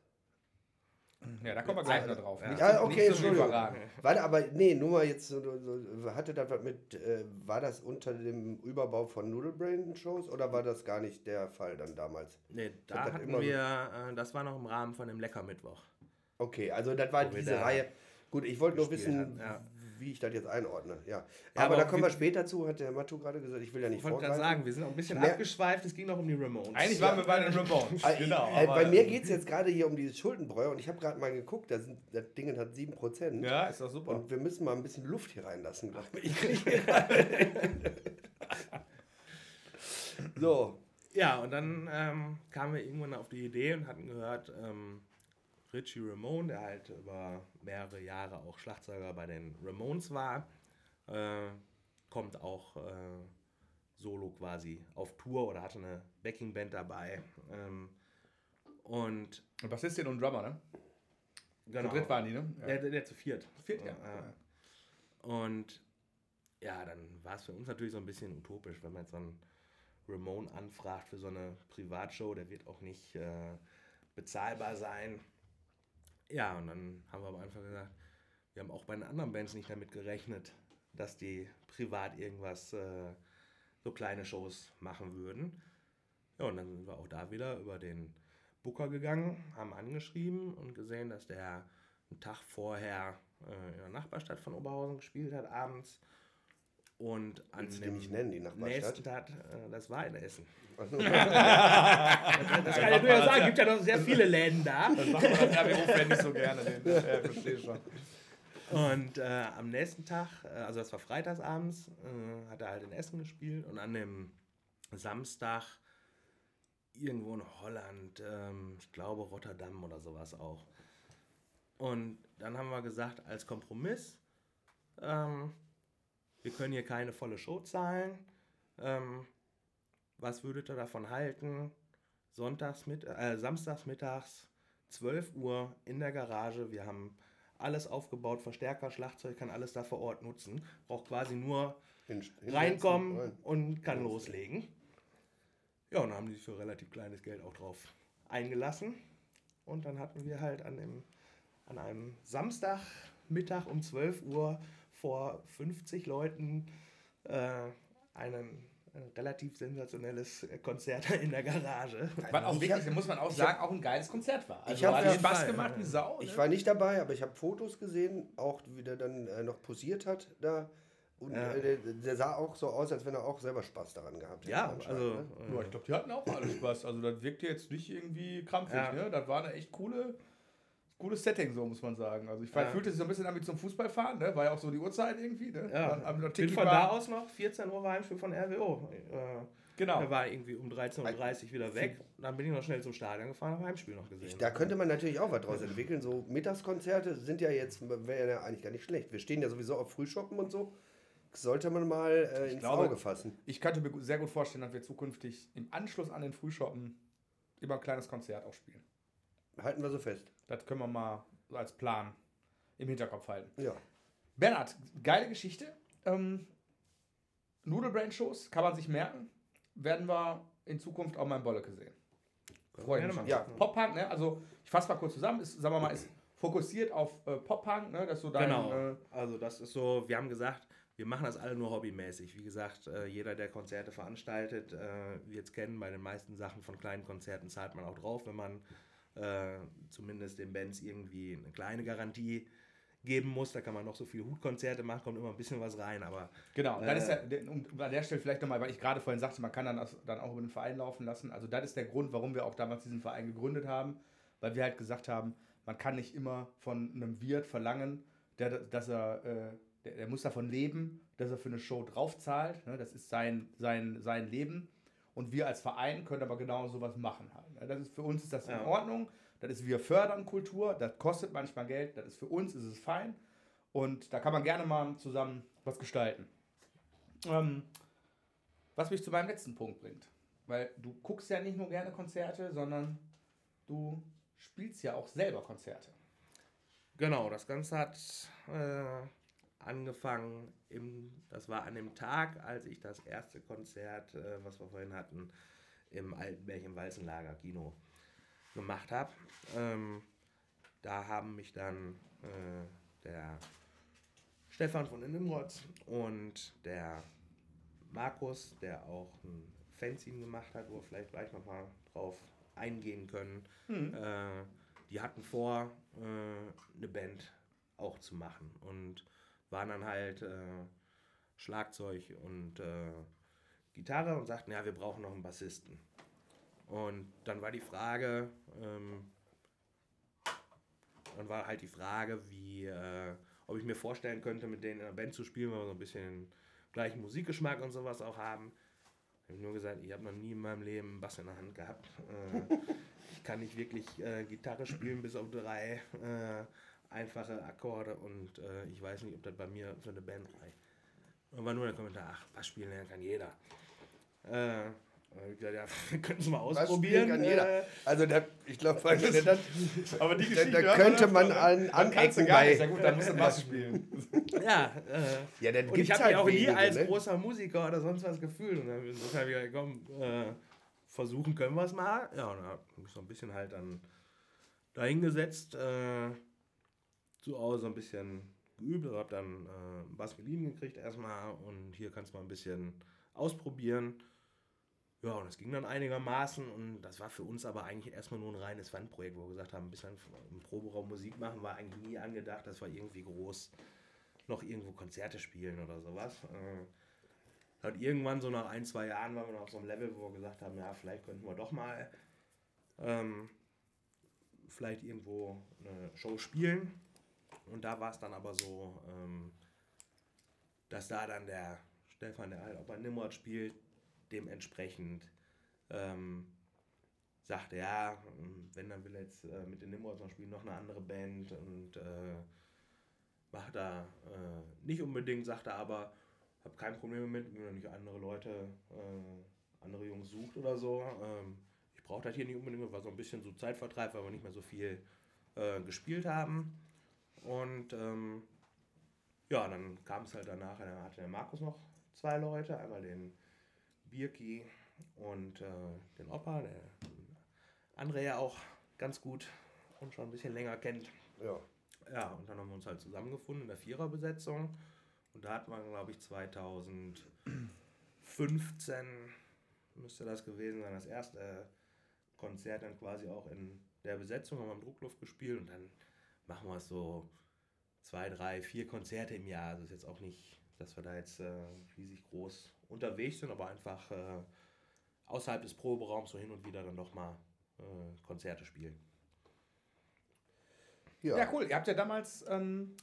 Ja, da kommen wir gleich noch drauf. Ja. Nicht, Ja, okay, Entschuldigung. Warte, aber nee, nur mal jetzt, so, so, hatte das was mit, äh, war das unter dem Überbau von Noodlebrain Shows oder war das gar nicht der Fall dann damals? Nee, da hatten wir, äh, das war noch im Rahmen von dem Leckermittwoch. Okay, also das war diese da Reihe. Gut, ich wollte nur wissen, ja. wie ich das jetzt einordne. Ja, Ja, aber, da kommen wir- später zu, hat der Matu gerade gesagt. Ich will ja nicht Ich wollte gerade sagen, wir sind auch ein bisschen Mehr- abgeschweift, es ging noch um die Ramones. Eigentlich waren wir bei den Ramones. Äh, genau. äh, bei mir geht es jetzt gerade hier um dieses Schuldenbräu und ich habe gerade mal geguckt, da sind, das Ding hat 7%. Ja, ist doch super. Und wir müssen mal ein bisschen Luft hier reinlassen, glaube ich. so, Ja, und dann ähm, kamen wir irgendwann auf die Idee und hatten gehört, ähm, Richie Ramone, der halt über mehrere Jahre auch Schlagzeuger bei den Ramones war, äh, kommt auch äh, solo quasi auf Tour oder hatte eine Backingband dabei. Ähm, und Bassistin und Drummer, ne? genau, Zu dritt waren die, ne? der, der, der zu viert. Zu viert, ja. Ja. Und ja, dann war es für uns natürlich so ein bisschen utopisch, wenn man jetzt so einen Ramone anfragt für so eine Privatshow, der wird auch nicht äh, bezahlbar sein. Ja, und dann haben wir aber einfach gesagt, wir haben auch bei den anderen Bands nicht damit gerechnet, dass die privat irgendwas, äh, so kleine Shows machen würden. Ja, und dann sind wir auch da wieder über den Booker gegangen, haben angeschrieben und gesehen, dass der einen Tag vorher äh, in der Nachbarstadt von Oberhausen gespielt hat, abends. Und an Willst dem nicht nennen, die Nachbarstadt? nächsten Tag, äh, das war in Essen. Das kann ich nur ja sagen, gibt ja noch sehr viele Läden da. Das macht man als RWO-Fan nicht so gerne. Den, ja, verstehe schon. Und äh, am nächsten Tag, äh, also das war freitagsabends, äh, hat er halt in Essen gespielt und an dem Samstag irgendwo in Holland, ähm, ich glaube Rotterdam oder sowas auch. Und dann haben wir gesagt, als Kompromiss, ähm, wir können hier keine volle Show zahlen. Ähm, was würdet ihr davon halten? Sonntags mit, äh, samstags mittags, 12 Uhr in der Garage. Wir haben alles aufgebaut, Verstärker, Schlagzeug, kann alles da vor Ort nutzen. Braucht quasi nur hin- hinsetzen, reinkommen rein. und kann loslegen. Ja, und dann haben die sich für relativ kleines Geld auch drauf eingelassen. Und dann hatten wir halt an, dem, an einem Samstagmittag um 12 Uhr vor 50 Leuten äh, einen, ein relativ sensationelles Konzert in der Garage. Was auch Ich wirklich, hab- da muss man auch sagen, auch ein geiles Konzert war. Also Ich hab hat ja- Spaß Fall, gemacht wie Sau. Ich ne? war nicht dabei, aber ich habe Fotos gesehen, auch wie der dann äh, noch posiert hat da. Und Ja. äh, der, der sah auch so aus, als wenn er auch selber Spaß daran gehabt hätte. Ja, also ne? Ja, ich glaube, die hatten auch alle Spaß. Also das wirkte jetzt nicht irgendwie krampfig. Ja. Ne? Das war eine echt coole, cooles Setting, so muss man sagen. Also ich Ja. fühlte sich so ein bisschen an wie zum Fußballfahren. Ne? War ja auch so die Uhrzeit irgendwie. Ne? Ja, Am- am bin von da aus noch 14 Uhr war Heimspiel von RWO. Äh, Genau. Er war irgendwie um 13.30 Uhr wieder weg. Dann bin ich noch schnell zum Stadion gefahren, habe Heimspiel noch gesehen. Da könnte man natürlich auch was draus entwickeln. So Mittagskonzerte sind ja jetzt, wäre ja eigentlich gar nicht schlecht. Wir stehen ja sowieso auf Frühshoppen und so. Sollte man mal äh, ins glaube- Auge fassen. Ich könnte mir sehr gut vorstellen, dass wir zukünftig im Anschluss an den Frühshoppen immer ein kleines Konzert auch spielen. Halten wir so fest. Das können wir mal so als Plan im Hinterkopf halten. Ja. Bernhard, geile Geschichte. Ähm, Nudelbrain-Shows kann man sich merken. Werden wir in Zukunft auch mal in Bolleke sehen. Freue ich mich schon. Ja. Pop-Punk, ne? also ich fasse mal kurz zusammen, ist, sagen wir mal, ist fokussiert auf äh, Pop-Punk, ne? das ist so dein, Genau. äh, Also das ist so, wir haben gesagt, wir machen das alle nur hobbymäßig. Wie gesagt, äh, jeder, der Konzerte veranstaltet, äh, wird es kennen, bei den meisten Sachen von kleinen Konzerten zahlt man auch drauf, wenn man äh, zumindest den Bands irgendwie eine kleine Garantie geben muss. Da kann man noch so viele Hutkonzerte machen, kommt immer ein bisschen was rein, aber Genau, Äh, das ist der- um, um an der Stelle vielleicht nochmal, weil ich gerade vorhin sagte, man kann dann, das, dann auch über den Verein laufen lassen. Also das ist der Grund, warum wir auch damals diesen Verein gegründet haben, weil wir halt gesagt haben, man kann nicht immer von einem Wirt verlangen, der, dass er, äh, der, der muss davon leben, dass er für eine Show draufzahlt. Ne? Das ist sein, sein, sein Leben. Und wir als Verein können aber genau sowas machen halt. Ne? Das ist für uns ist das in Ja. Ordnung. Das ist, wir fördern Kultur, das kostet manchmal Geld, das ist für uns, ist es fein. Und da kann man gerne mal zusammen was gestalten. Ähm, was mich zu meinem letzten Punkt bringt. Weil du guckst ja nicht nur gerne Konzerte, sondern du spielst ja auch selber Konzerte. Genau, das Ganze hat äh, angefangen, im, das war an dem Tag, als ich das erste Konzert, äh, was wir vorhin hatten, im alten Märchen-Walzenlager Kino gemacht habe. Ähm, da haben mich dann äh, der Stefan von den Nimrods und der Markus, der auch ein Fanzine gemacht hat, wo wir vielleicht gleich nochmal drauf eingehen können, äh, die hatten vor, äh, eine Band auch zu machen und waren dann halt äh, Schlagzeug und äh, Gitarre und sagten, ja, wir brauchen noch einen Bassisten. Und dann war die Frage, ähm, dann war halt die Frage, wie, äh, ob ich mir vorstellen könnte, mit denen in einer Band zu spielen, weil wir so ein bisschen gleichen Musikgeschmack und sowas auch haben. Ich habe nur gesagt, ich habe noch nie in meinem Leben einen Bass in der Hand gehabt. Äh, ich kann nicht wirklich äh, Gitarre spielen, bis auf drei äh, einfache Akkorde und äh, ich weiß nicht, ob das bei mir für eine Band reicht. Und war nur der Kommentar, ach, Bass spielen lernen kann jeder. Äh, und ich gesagt, ja, wir können es mal Was ausprobieren. kann jeder. Äh, Also da, ich glaube, da, Aber die da, da könnte man an, anecken nicht. Ja bei. gut, dann musst du Bass spielen. ja, äh, Ja, dann Und gibt's ich habe halt mich auch nie wenige, als ne? großer Musiker oder sonst was gefühlt. Und dann habe ich gesagt, komm, äh, versuchen können wir es mal. Ja, und dann habe ich so ein bisschen halt dann dahingesetzt, äh, zu Hause ein bisschen geübt. Also habe dann äh, geliehen gekriegt erstmal und hier kannst du mal ein bisschen ausprobieren. Ja, und es ging dann einigermaßen und das war für uns aber eigentlich erstmal nur ein reines Wandprojekt, wo wir gesagt haben, ein bisschen im Proberaum Musik machen war eigentlich nie angedacht, dass wir irgendwie groß noch irgendwo Konzerte spielen oder sowas. Äh, Hat irgendwann so nach ein, zwei Jahren waren wir noch auf so einem Level, wo wir gesagt haben, ja, vielleicht könnten wir doch mal ähm, vielleicht irgendwo eine Show spielen. Und da war es dann aber so, ähm, dass da dann der Stefan, der halt auch bei Nimrod spielt, dementsprechend ähm, sagte, ja, wenn dann will er jetzt äh, mit den Nimrods noch spielen, noch eine andere Band und äh, macht da äh, nicht unbedingt, sagte aber, habe kein Problem damit, wenn er nicht andere Leute, äh, andere Jungs sucht oder so. Ähm, ich brauche das hier nicht unbedingt, war so ein bisschen so Zeitvertreib, weil wir nicht mehr so viel äh, gespielt haben. Und ähm, ja, dann kam es halt danach, dann hatte der Markus noch zwei Leute, einmal den Birki und äh, den Opa, der andere ja auch ganz gut und schon ein bisschen länger kennt. Ja. Ja, und dann haben wir uns halt zusammengefunden in der Viererbesetzung. Und da hatten wir, glaube ich, 2015 müsste das gewesen sein, das erste Konzert dann quasi auch in der Besetzung, haben wir im Druckluft gespielt und dann machen wir so zwei, drei, vier Konzerte im Jahr. Also ist jetzt auch nicht, dass wir da jetzt äh, riesig groß unterwegs sind, aber einfach äh, außerhalb des Proberaums so hin und wieder dann doch mal äh, Konzerte spielen. Ja. ja. cool. Ihr habt ja damals, ähm,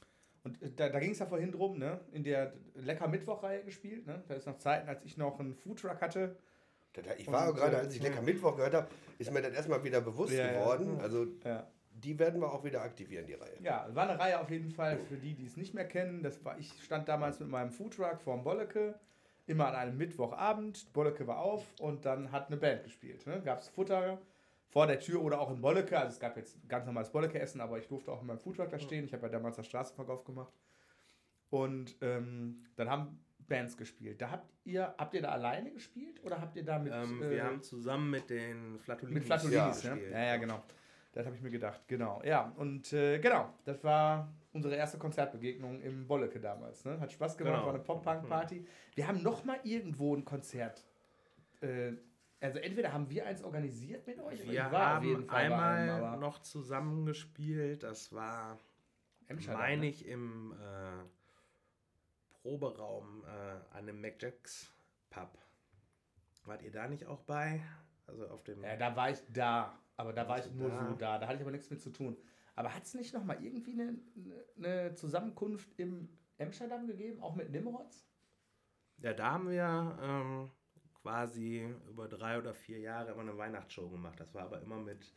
und da, da ging es ja vorhin drum, ne, in der Lecker Mittwoch-Reihe gespielt. Ne? Da ist noch Zeiten, als ich noch einen Foodtruck hatte. Ich war und, gerade, äh, als ich Lecker Mittwoch gehört habe, ist mir das erstmal wieder bewusst ja, geworden. Ja. Also die werden wir auch wieder aktivieren, die Reihe. Ja, war eine Reihe auf jeden Fall für die, die es nicht mehr kennen. Das war, ich stand damals mit meinem Foodtruck vorm Bolleke, immer an einem Mittwochabend. Bolleke war auf und dann hat eine Band gespielt. Ne? Gab es Futter vor der Tür oder auch in Bolleke. Also es gab jetzt ganz normales Bolleke-Essen, aber ich durfte auch in meinem Foodtruck da stehen. Ich habe ja damals das Straßenverkauf gemacht. Und ähm, dann haben Bands gespielt. Da habt ihr, habt ihr da alleine gespielt oder habt ihr da mit. Ähm, wir äh, haben zusammen mit den Flatolinis, mit Flatolinis ja, ja, ja, genau. Das habe ich mir gedacht, genau. Ja, und äh, genau, das war unsere erste Konzertbegegnung im Bolleke damals. Ne? Hat Spaß gemacht, genau. war eine Pop-Punk-Party. Wir haben noch mal irgendwo ein Konzert äh, also entweder haben wir eins organisiert mit euch, wir haben einmal einem, noch zusammengespielt. Das war, meine ne? ich, im äh, Proberaum äh, an dem McJacks Pub. Wart ihr da nicht auch bei? Also auf dem. Ja, da war ich da, aber da war ich nur da? so da. Da hatte ich aber nichts mit zu tun. Aber hat es nicht noch mal irgendwie eine, eine Zusammenkunft im Amsterdam gegeben, auch mit Nimrods? Ja, da haben wir ähm, quasi über drei oder vier Jahre immer eine Weihnachtsshow gemacht. Das war aber immer mit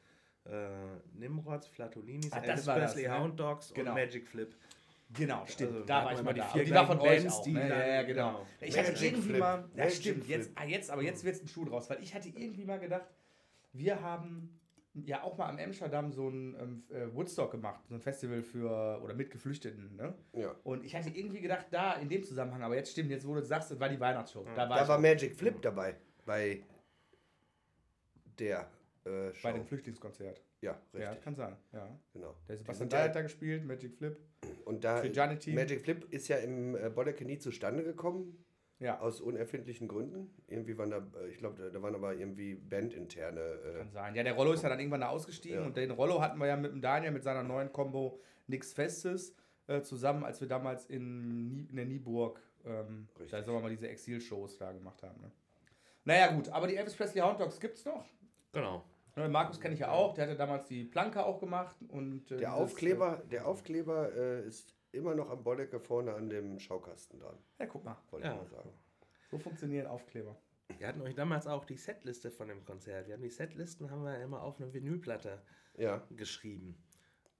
äh, Nimrods, Flatolinis, ah, Elvis Presley, ne? Hound Dogs genau. und Magic Flip. Genau, stimmt. Also, da war ich mal die vier. Die war von euch auch. Ne? Ja, ja, genau. genau. Ich hatte irgendwie Flip. mal. Ja, stimmt. Jetzt, ah, jetzt, aber jetzt wird es ein Schuh draus, weil ich hatte irgendwie mal gedacht, wir haben ja auch mal am Amsterdam so ein ähm, äh, Woodstock gemacht, so ein Festival für oder mit Geflüchteten. Ne? Ja. Und ich hatte irgendwie gedacht, da in dem Zusammenhang, aber jetzt stimmt, jetzt wo du sagst, das war die Weihnachtsshow. Ja. Da war, da war Magic Flip mhm. dabei bei der äh, Show. Bei dem Flüchtlingskonzert. Ja, richtig. Ja, kann sein. Ja. Genau. Der Sebastian Dyer hat da gespielt, Magic Flip. Und da Magic Flip ist ja im äh, Bolleke nie zustande gekommen. Ja. Aus unerfindlichen Gründen. Irgendwie waren da, äh, ich glaube, da waren aber irgendwie bandinterne. Äh Kann sein. Ja, der Rollo ist ja dann irgendwann da ausgestiegen ja. und den Rollo hatten wir ja mit dem Daniel mit seiner neuen Combo Nix Festes äh, zusammen, als wir damals in, in der Nieburg, ähm, da sagen wir mal diese Exil-Shows da gemacht haben. Ne? Naja, gut, aber die Elvis Presley Hound Dogs gibt es noch. Genau. Markus kenne ich ja auch, der hatte damals die Planke auch gemacht. Und, äh, der, Aufkleber, der Aufkleber äh, ist immer noch am Bollecke vorne an dem Schaukasten dran. Ja, guck mal. Wollte ja. ich mal sagen. So funktionieren Aufkleber. Wir hatten euch damals auch die Setliste von dem Konzert. Wir haben die Setlisten haben wir immer auf eine Vinylplatte ja. geschrieben.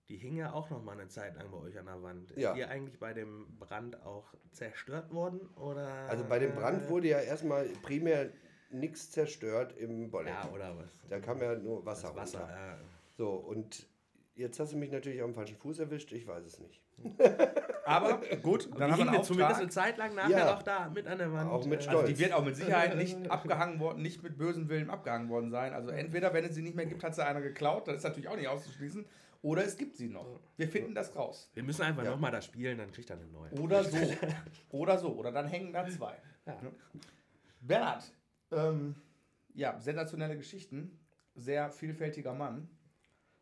Die hing ja auch noch mal eine Zeit lang bei euch an der Wand. Ist ja. die eigentlich bei dem Brand auch zerstört worden? Oder, also bei dem Brand wurde ja erstmal primär nichts zerstört im Bolleck. Ja, oder was? Da kam ja nur Wasser, das Wasser runter. Ja. So, und jetzt hast du mich natürlich auf dem falschen Fuß erwischt. Ich weiß es nicht. Aber gut, dann haben wir zumindest eine Zeit lang nachher ja. auch da mit an der Wand. Auch mit Stolz. Also die wird auch mit Sicherheit nicht abgehangen worden, nicht mit bösem Willen abgehangen worden sein. Also entweder, wenn es sie nicht mehr gibt, hat sie einer geklaut, das ist natürlich auch nicht auszuschließen. Oder es gibt sie noch. Wir finden das raus. Wir müssen einfach ja. nochmal da spielen, dann kriegt er eine neue. Oder so. Oder so. Oder dann hängen da zwei. Ja. Bernhard, ähm, ja, sensationelle Geschichten. Sehr vielfältiger Mann.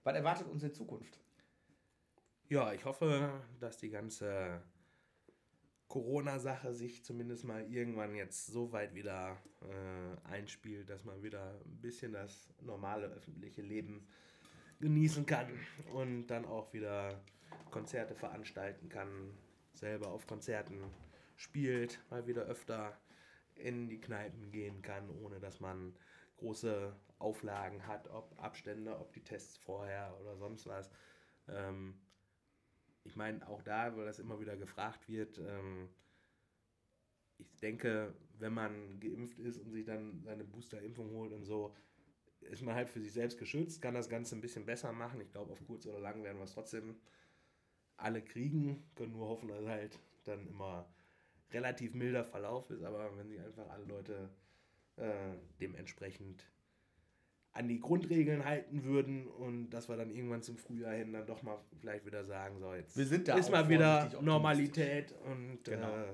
Was erwartet uns in Zukunft? Ja, ich hoffe, dass die ganze Corona-Sache sich zumindest mal irgendwann jetzt so weit wieder äh, einspielt, dass man wieder ein bisschen das normale öffentliche Leben genießen kann und dann auch wieder Konzerte veranstalten kann, selber auf Konzerten spielt, mal wieder öfter in die Kneipen gehen kann, ohne dass man große Auflagen hat, ob Abstände, ob die Tests vorher oder sonst was. Ähm, ich meine, auch da, weil das immer wieder gefragt wird, ähm, ich denke, wenn man geimpft ist und sich dann seine Boosterimpfung holt und so, ist man halt für sich selbst geschützt, kann das Ganze ein bisschen besser machen. Ich glaube, auf kurz oder lang werden wir es trotzdem alle kriegen, können nur hoffen, dass halt dann immer relativ milder Verlauf ist, aber wenn sich einfach alle Leute äh, dementsprechend an die Grundregeln halten würden und dass wir dann irgendwann zum Frühjahr hin dann doch mal vielleicht wieder sagen, so jetzt Wir sind da ist mal wieder Normalität und Genau. äh,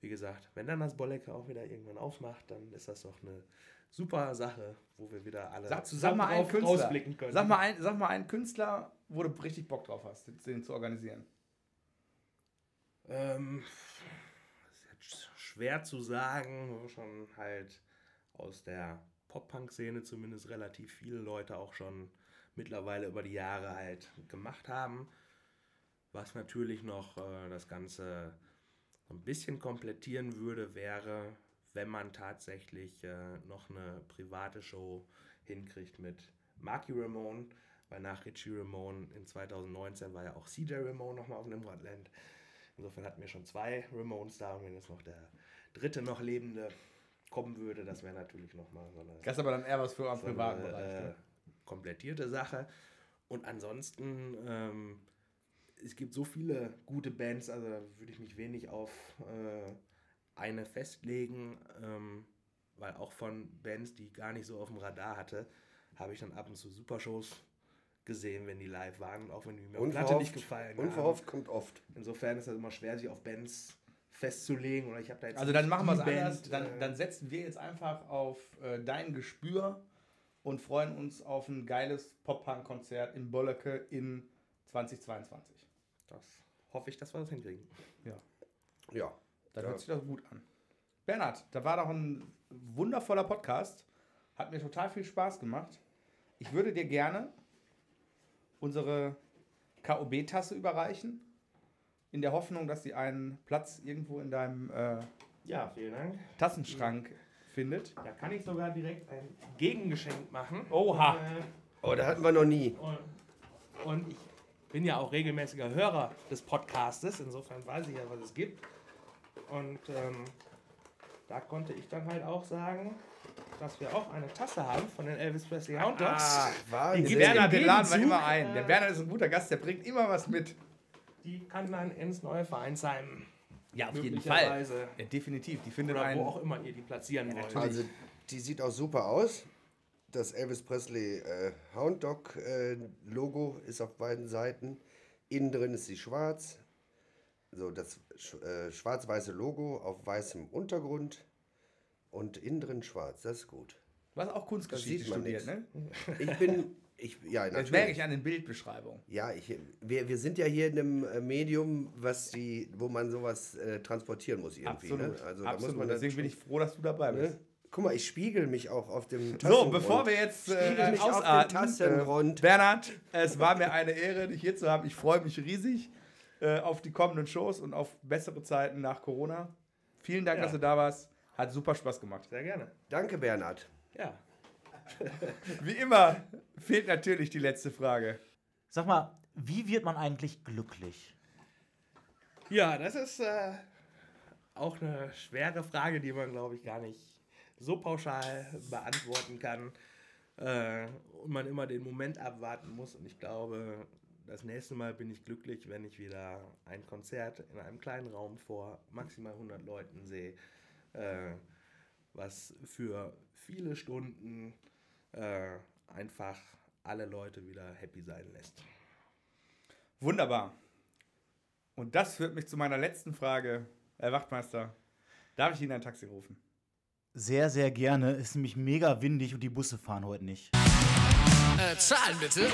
wie gesagt, wenn dann das Bollecke auch wieder irgendwann aufmacht, dann ist das doch eine super Sache, wo wir wieder alle Sag, sag zusammen mal einen drauf Künstler. rausblicken können. Sag mal, ein, sag mal einen Künstler, wo du richtig Bock drauf hast, den zu organisieren. Ähm, schwer zu sagen, schon halt aus der Pop-Punk-Szene zumindest relativ viele Leute auch schon mittlerweile über die Jahre halt gemacht haben. Was natürlich noch äh, das Ganze ein bisschen komplettieren würde, wäre, wenn man tatsächlich äh, noch eine private Show hinkriegt mit Marky Ramone, weil nach Richie Ramone in 2019 war ja auch CJ Ramone nochmal auf Nimrodland. Insofern hatten wir schon zwei Ramones da und wenn jetzt noch der dritte noch lebende kommen würde, das wäre natürlich nochmal so eine, Das ist aber dann eher was für einen so eine privaten Bereich. äh, Ne? komplettierte Sache. Und ansonsten, ähm, es gibt so viele gute Bands, also da würde ich mich wenig auf äh, eine festlegen, ähm, weil auch von Bands, die ich gar nicht so auf dem Radar hatte, habe ich dann ab und zu Supershows gesehen, wenn die live waren, auch wenn die mir Platte nicht gefallen haben. unverhofft kommt oft. Insofern ist das immer schwer, sich auf Bands festzulegen. Oder ich habe da jetzt Also dann machen wir es anders. Dann, äh, dann setzen wir jetzt einfach auf äh, dein Gespür und freuen uns auf ein geiles Pop-Punk-Konzert in Bolleke in 2022. das hoffe ich, dass wir das hinkriegen. Ja. Das Ja. hört sich doch gut an. Bernhard, da war doch ein wundervoller Podcast. Hat mir total viel Spaß gemacht. Ich würde dir gerne unsere KOB-Tasse überreichen, in der Hoffnung, dass sie einen Platz irgendwo in deinem äh, Ja, vielen Dank. Tassenschrank findet. Da kann ich sogar direkt ein Gegengeschenk machen. Oha. Äh, Oh, da hatten wir noch nie. und, und ich bin ja auch regelmäßiger Hörer des Podcastes, insofern weiß ich ja, was es gibt. Und ähm, da konnte ich dann halt auch sagen, dass wir auch eine Tasse haben von den Elvis Presley Hound Dogs. Ah, Wahnsinn. ja Bernhard, den laden wir immer ein. Der Bernhard ist ein guter Gast, der bringt immer was mit. Die kann dann ins neue Vereinsheim. Ja, möglicherweise. Ja, definitiv. Die findet Oder ein. wo auch immer ihr die platzieren wollt. Also, die sieht auch super aus. Das Elvis Presley äh, Hound Dog äh, Logo ist auf beiden Seiten. Innen drin ist sie schwarz. So, das sch äh, schwarz-weiße Logo auf weißem Untergrund. Und innen drin schwarz. Das ist gut. Du hast auch Kunstgeschichte sieht man studiert, nix. ne? Ich bin. Ich, ja, Das merke natürlich. ich an den Bildbeschreibungen. Ja, ich, wir, wir sind ja hier in einem äh, Medium, was die, wo man sowas äh, transportieren muss irgendwie. Absolut. Ne? Also da Absolut. muss man Deswegen bin ich froh, dass du dabei bist. Ne? Guck mal, ich spiegel mich auch auf dem So, Tassengrund. bevor wir jetzt äh, mich auf ausatmen, Tassengrund. äh, Bernhard, es war mir eine Ehre, dich hier zu haben. Ich freue mich riesig äh, auf die kommenden Shows und auf bessere Zeiten nach Corona. Vielen Dank, Ja. dass du da warst. Hat super Spaß gemacht. Sehr gerne. Danke, Bernhard. Ja. Wie immer fehlt natürlich die letzte Frage. Sag mal, wie wird man eigentlich glücklich? Ja, das ist äh, auch eine schwere Frage, die man, glaube ich, gar nicht so pauschal beantworten kann. Äh, und man immer den Moment abwarten muss. Und ich glaube, das nächste Mal bin ich glücklich, wenn ich wieder ein Konzert in einem kleinen Raum vor maximal 100 Leuten sehe, äh, was für viele Stunden äh, einfach alle Leute wieder happy sein lässt. Wunderbar. Und das führt mich zu meiner letzten Frage. Herr Wachtmeister, darf ich Ihnen ein Taxi rufen? Sehr, sehr gerne. Ist nämlich mega windig und die Busse fahren heute nicht. Äh, zahlen bitte.